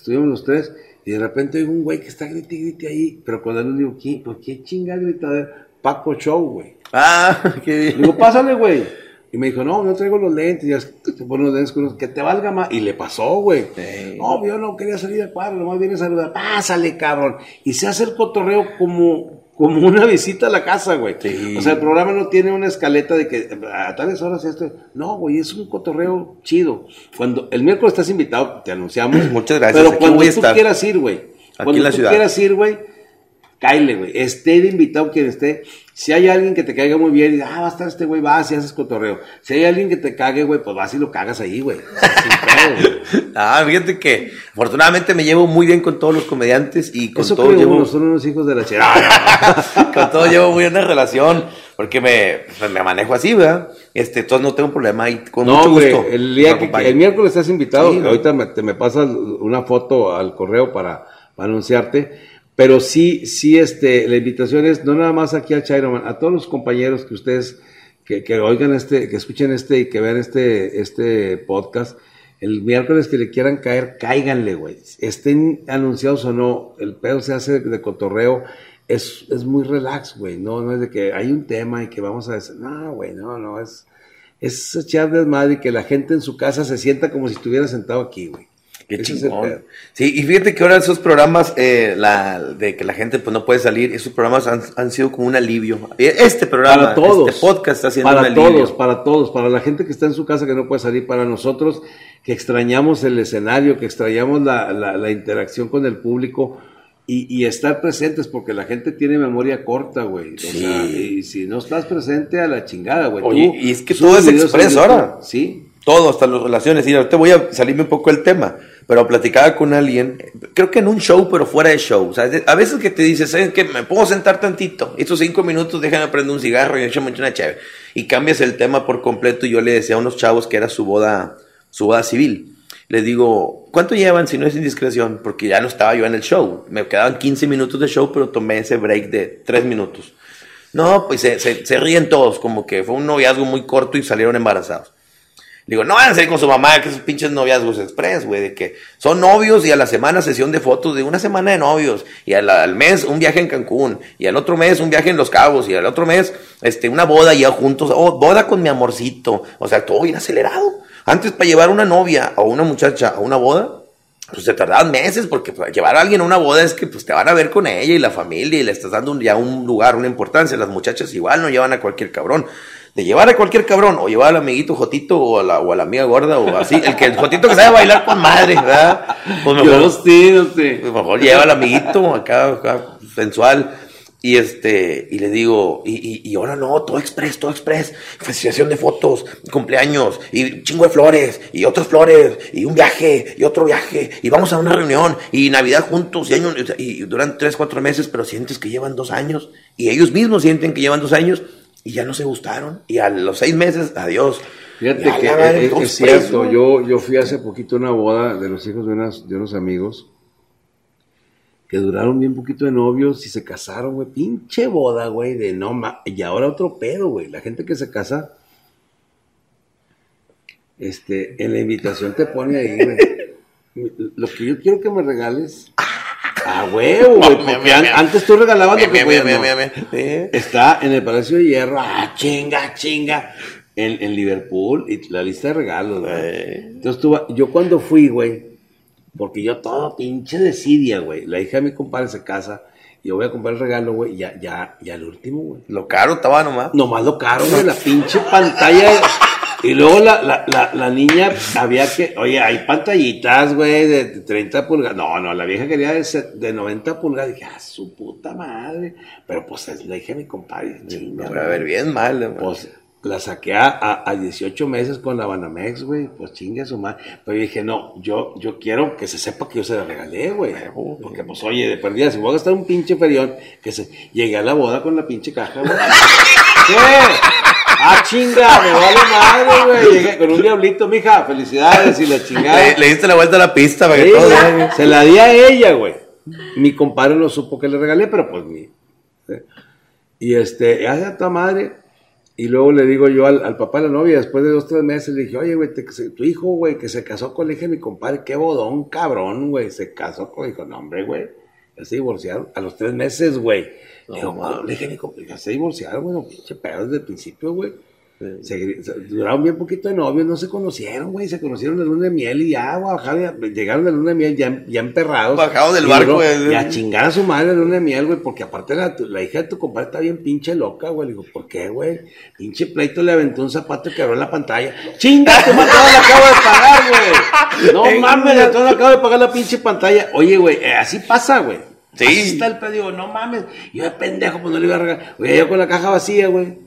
Speaker 2: Estuvimos los tres y de repente hay un güey que está grite y grite ahí, pero cuando él digo, ¿quién? ¿por qué chinga grita? Paco Show, güey.
Speaker 3: Ah, [LAUGHS] qué bien.
Speaker 2: digo, pásale, güey. Y me dijo, no, no traigo los lentes. Y ya te pones los lentes con los- que te valga más. Y le pasó, güey.
Speaker 3: Sí.
Speaker 2: No, yo no quería salir al cuadro, nomás viene a saludar. Pásale, cabrón. Y se hace el cotorreo como, como una visita a la casa, güey.
Speaker 3: Sí.
Speaker 2: O sea, el programa no tiene una escaleta de que a tales horas esto. No, güey, es un cotorreo chido. Cuando el miércoles estás invitado, te anunciamos. [CLEARS THROAT]
Speaker 3: Muchas gracias,
Speaker 2: Pero
Speaker 3: aquí
Speaker 2: cuando
Speaker 3: voy a
Speaker 2: tú
Speaker 3: estar.
Speaker 2: quieras ir, güey. Cuando
Speaker 3: en la
Speaker 2: tú
Speaker 3: ciudad.
Speaker 2: quieras ir, güey, cáile, güey. Esté de invitado quien esté. Si hay alguien que te caiga muy bien y ah, va a estar este güey, vas y haces cotorreo. Si hay alguien que te cague, güey, pues vas y lo cagas ahí, güey. [LAUGHS]
Speaker 3: Ah, fíjate que afortunadamente me llevo muy bien con todos los comediantes y con
Speaker 2: Eso
Speaker 3: todos
Speaker 2: creo
Speaker 3: llevo,
Speaker 2: uno, son unos hijos de la chera. [LAUGHS]
Speaker 3: con todos llevo muy buena relación porque me, pues, me manejo así, ¿verdad? Este, entonces no tengo problema y con
Speaker 2: No,
Speaker 3: mucho
Speaker 2: güey,
Speaker 3: gusto.
Speaker 2: el, día
Speaker 3: me
Speaker 2: que,
Speaker 3: acompaño.
Speaker 2: el miércoles estás invitado,
Speaker 3: Sí,
Speaker 2: ahorita me, te me pasas una foto al correo para, para anunciarte, pero sí, sí, este, la invitación es no nada más aquí a Chairoman, a todos los compañeros que ustedes, que, que oigan este, que escuchen este y que vean este, este podcast, el miércoles que le quieran caer, cáiganle, güey. Estén anunciados o no, el pedo se hace de cotorreo, es, es muy relax, güey, no, no es de que hay un tema y que vamos a decir, no, güey, no, no, es es echar desmadre y que la gente en su casa se sienta como si estuviera sentado aquí, güey.
Speaker 3: Qué
Speaker 2: Ese es el
Speaker 3: chingón. Sí, y fíjate que ahora esos programas, eh, la, de que la gente pues no puede salir, esos programas han, han sido como un alivio. Este programa,
Speaker 2: Para todos.
Speaker 3: este podcast está siendo
Speaker 2: para
Speaker 3: un alivio.
Speaker 2: todos, para todos, para la gente que está en su casa que no puede salir, para nosotros que extrañamos el escenario, que extrañamos la, la- la interacción con el público y, y estar presentes, porque la gente tiene memoria corta, güey. O
Speaker 3: Sí.
Speaker 2: sea, y si no estás presente a la chingada, güey.
Speaker 3: Oye,
Speaker 2: Tú
Speaker 3: y es que todo es
Speaker 2: YouTube,
Speaker 3: ahora.
Speaker 2: Sí.
Speaker 3: Todo, hasta las relaciones. Y ahorita voy a salirme un poco del tema, pero platicaba con alguien, creo que en un show, pero fuera de show. De- a veces que te dices, ¿sabes qué? Me puedo sentar tantito. Estos cinco minutos, déjame prender un cigarro y échame una chévere. Y cambias el tema por completo. Y yo le decía a unos chavos que era su boda, su boda civil. Les digo, ¿cuánto llevan si no es indiscreción? Porque ya no estaba yo en el show. Me quedaban 15 minutos de show, pero tomé ese break de 3 minutos. No, pues se, se- se ríen todos, como que fue un noviazgo muy corto y salieron embarazados. Le Digo, no van a salir con su mamá, que esos pinches noviazgos express, güey, de que son novios y a la semana sesión de fotos de una semana de novios, y al, mes un viaje en Cancún, y al otro mes un viaje en Los Cabos, y al otro mes este, una boda ya juntos, oh, boda con mi amorcito, o sea, todo bien acelerado. Antes para llevar una novia o una muchacha a una boda, pues se tardaban meses, porque para llevar a alguien a una boda es que pues te van a ver con ella y la familia y le estás dando ya un lugar, una importancia. Las muchachas igual no llevan a cualquier cabrón. De llevar a cualquier cabrón, o llevar al amiguito Jotito o a la, o a la amiga gorda o así, el que el Jotito que sabe bailar con madre, ¿verdad? Pues mejor,
Speaker 2: sé, no sé.
Speaker 3: pues mejor lleva al amiguito acá, acá, sensual. Y este, y le digo, y, y, y ahora no, todo express, todo express, fascinación de fotos, cumpleaños, y chingo de flores, y otras flores, y un viaje, y otro viaje, y vamos a una reunión, y Navidad juntos, y, año, y duran tres, cuatro meses, pero sientes que llevan dos años, y ellos mismos sienten que llevan dos años, y ya no se gustaron, y a los seis meses, adiós.
Speaker 2: Fíjate
Speaker 3: Ya,
Speaker 2: que es, cierto, yo, yo fui hace poquito a una boda de los hijos de, unas, de unos amigos que duraron bien poquito de novios y se casaron, güey. Pinche boda, güey, de no ma- Y ahora otro pedo, güey. La gente que se casa, este, en la invitación te pone ahí, güey. [LAUGHS] Lo que yo quiero que me regales. A huevo, güey. [LAUGHS] Porque an- antes tú regalabas lo que podías, no. Está en el Palacio de Hierro, ah, chinga, chinga, en, en Liverpool, y la lista de regalos, güey.
Speaker 3: Eh.
Speaker 2: Entonces tú, yo cuando fui, güey, porque yo todo pinche desidia, güey, la hija de mi compadre se casa, yo voy a comprar el regalo, güey, ya, ya, ya el último, güey.
Speaker 3: Lo caro estaba nomás.
Speaker 2: Nomás lo caro, güey, la pinche pantalla. Y luego la, la, la, la niña había que, oye, hay pantallitas, güey, de 30 pulgadas. No, no, la vieja quería de, de 90 pulgadas. dije, ah, su puta madre. Pero pues es la hija de mi compadre.
Speaker 3: Me
Speaker 2: chinga,
Speaker 3: voy a ver bien mal, hermano.
Speaker 2: Pues la saqué a, a, a 18 meses con la Banamex, güey. Pues chingue su madre. Pero yo dije, no, yo, yo quiero que se sepa que yo se la regalé, güey. Porque, pues, oye, de perdida, si voy a gastar un pinche ferión, que se. Llegué a la boda con la pinche caja, güey. [LAUGHS] ¿Qué? Ah, chinga, me vale madre, güey. Llegué con un diablito, mija. Felicidades y la chingada.
Speaker 3: Le, le diste la vuelta a la pista para que vean.
Speaker 2: se la di a ella, güey. Mi compadre no supo que le regalé, pero pues mi. Y este, hace a tu madre. Y luego le digo yo al, al papá de la novia, después de dos, tres meses, le dije, oye, güey, tu hijo, güey, que se casó con la hija de mi compadre, qué bodón, cabrón, güey, se casó con, dijo, no, hombre, güey, ya se divorciaron a los tres meses, güey.
Speaker 3: No,
Speaker 2: Digo,
Speaker 3: mames.
Speaker 2: "No, le dije, compadre, ya se divorciaron, güey, no, pinche pedo desde el principio, güey. Se, se- duraron bien poquito de novios, no se conocieron, güey, se conocieron de luna de miel y ya, bajaron, llegaron de luna de miel ya, ya emperrados.
Speaker 3: Bajados del barco, güey.
Speaker 2: Y a chingar a su madre de luna de miel, güey, porque aparte la, la hija de tu compadre está bien pinche loca, güey. Le digo, ¿por qué, güey? Pinche pleito le aventó un zapato y quebró la pantalla. ¡Chinga, tu madre, le acabo de pagar, güey! [LAUGHS] No mames, le acabo de pagar la pinche pantalla. Oye, güey, eh, así pasa, güey.
Speaker 3: Sí.
Speaker 2: Así está el pedo, digo, no mames. Yo de pendejo, pues no le iba a regalar. Oye, yo con la caja vacía, güey.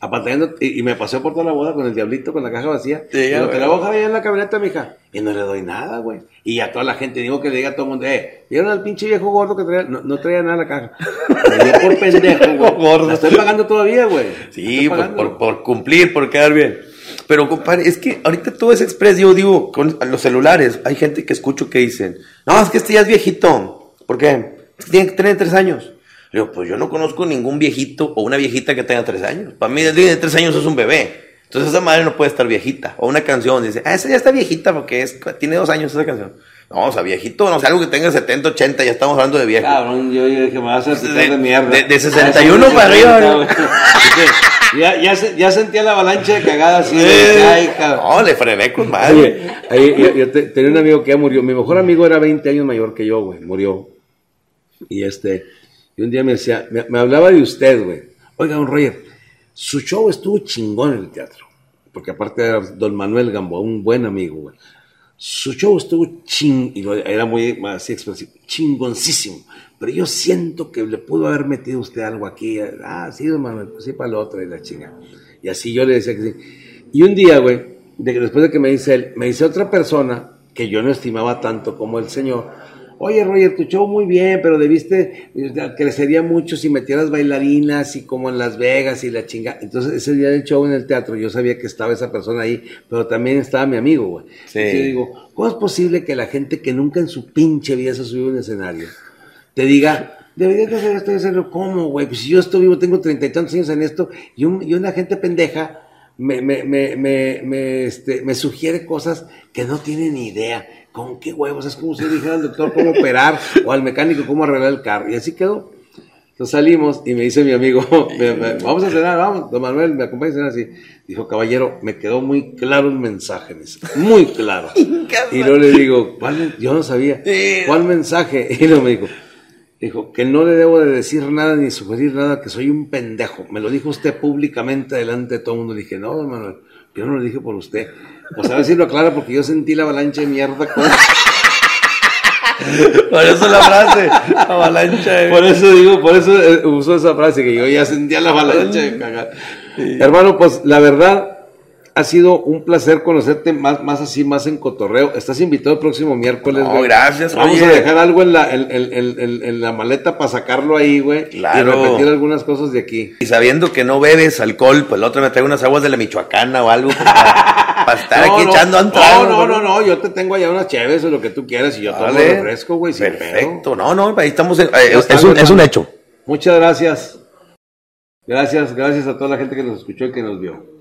Speaker 2: Apantallando, y, y me pasé por toda la boda con el diablito, con la caja vacía.
Speaker 3: Sí, güey.
Speaker 2: que la hoja allá en la camioneta, mija. Y no le doy nada, güey. Y a toda la gente digo que le diga a todo el mundo, eh, ¿vieron al pinche viejo gordo que traía? No, no traía nada en la caja. Me dio por [LAUGHS] pendejo, güey.
Speaker 3: Gordo.
Speaker 2: La estoy pagando todavía, güey.
Speaker 3: Sí, por,
Speaker 2: pagando.
Speaker 3: por, por cumplir, por quedar bien. Pero, compadre, es que ahorita todo es express. Yo digo, con los celulares, hay gente que escucho que dicen, no, es que este ya es viejito. ¿Por qué? Es que tiene que tener tres años. Le digo, pues yo no conozco ningún viejito o una viejita que tenga tres años. Para mí, de tres años es un bebé. Entonces esa madre no puede estar viejita. O una canción dice, ah, esa ya está viejita porque es, tiene dos años esa canción. No, o sea, viejito, no sé, algo que tenga 70, 80, ya estamos hablando de viejo.
Speaker 2: Cabrón, yo, yo dije, me vas a hacer
Speaker 3: De-
Speaker 2: de, mierda.
Speaker 3: de- de
Speaker 2: Ah,
Speaker 3: 61
Speaker 2: sí,
Speaker 3: para arriba,
Speaker 2: 60,
Speaker 3: ¿no?
Speaker 2: güey. Dije, ya, ya, ya sentía la avalancha de cagada así. de, ay, cabrón.
Speaker 3: no, le frené con madre.
Speaker 2: Oye, ahí, yo, yo te- tenía un amigo que ya murió. Mi mejor amigo era 20 años mayor que yo, güey. Murió. Y este, y un día me decía, me, hablaba de usted, güey. Oiga, don Roger, su show estuvo chingón en el teatro. Porque aparte era don Manuel Gamboa, un buen amigo, güey. su show estuvo ching, y era muy así expresivo, chingoncísimo. Pero yo siento que le pudo haber metido usted algo aquí. Ah, sí, don Manuel, pues sí, para el otro y la chinga. Y así yo le decía que sí. Y un día, güey, después de que me dice él, me dice otra persona que yo no estimaba tanto como el señor. Oye, Roger, tu show muy bien, pero debiste, eh, crecería mucho si metieras bailarinas y como en Las Vegas y la chinga. Entonces, ese día del show en el teatro, yo sabía que estaba esa persona ahí, pero también estaba mi amigo, güey.
Speaker 3: Sí.
Speaker 2: Entonces yo digo, ¿cómo es posible que la gente que nunca en su pinche vida se ha subido a un escenario te diga, deberías de hacer esto y hacerlo? ¿Cómo, güey? Pues si yo estoy vivo, tengo treinta y tantos años en esto, y, un- y una gente pendeja me, me, me, me, me, este, me sugiere cosas que no tiene ni idea. ¿Con qué huevos? Es como si yo dijera al doctor cómo operar o al mecánico cómo arreglar el carro. Y así quedó. Entonces salimos y me dice mi amigo, [LAUGHS] vamos a cenar, vamos, don Manuel, me acompaña a cenar así. Dijo, caballero, me quedó muy claro el mensaje, muy claro. [LAUGHS] y luego le digo, ¿cuál? Yo no sabía, ¿cuál mensaje? [LAUGHS] Y luego me dijo, dijo, que no le debo de decir nada ni sugerir nada, que soy un pendejo. Me lo dijo usted públicamente delante de todo el mundo. Le dije, no, don Manuel, yo no lo dije por usted. Pues a ver si lo aclara porque yo sentí la avalancha de mierda. con- [LAUGHS]
Speaker 3: Por eso la frase, avalancha. de-
Speaker 2: Por eso digo, por eso eh, usó esa frase que yo ya sentía la avalancha de cagar. Hermano, pues la verdad ha sido un placer conocerte más, más así, más en cotorreo. Estás invitado el próximo miércoles,
Speaker 3: No,
Speaker 2: güey.
Speaker 3: gracias,
Speaker 2: Vamos
Speaker 3: oye.
Speaker 2: a dejar algo en la, en, en- en- en- en la maleta para sacarlo ahí, güey.
Speaker 3: Claro.
Speaker 2: Y repetir algunas cosas de aquí.
Speaker 3: Y sabiendo que no bebes alcohol, pues el otro me trae unas aguas de la Michoacana o algo para, [LAUGHS] para estar
Speaker 2: No,
Speaker 3: aquí
Speaker 2: no,
Speaker 3: echando un
Speaker 2: no, no, no, no, yo te tengo allá unas cheves o lo que tú quieras y yo tomo
Speaker 3: Órale.
Speaker 2: refresco, güey, pedo.
Speaker 3: Perfecto, no, no, ahí estamos. en- eh, es, un, es un
Speaker 2: hermano.
Speaker 3: hecho.
Speaker 2: Muchas gracias. Gracias, gracias a toda la gente que nos escuchó y que nos vio.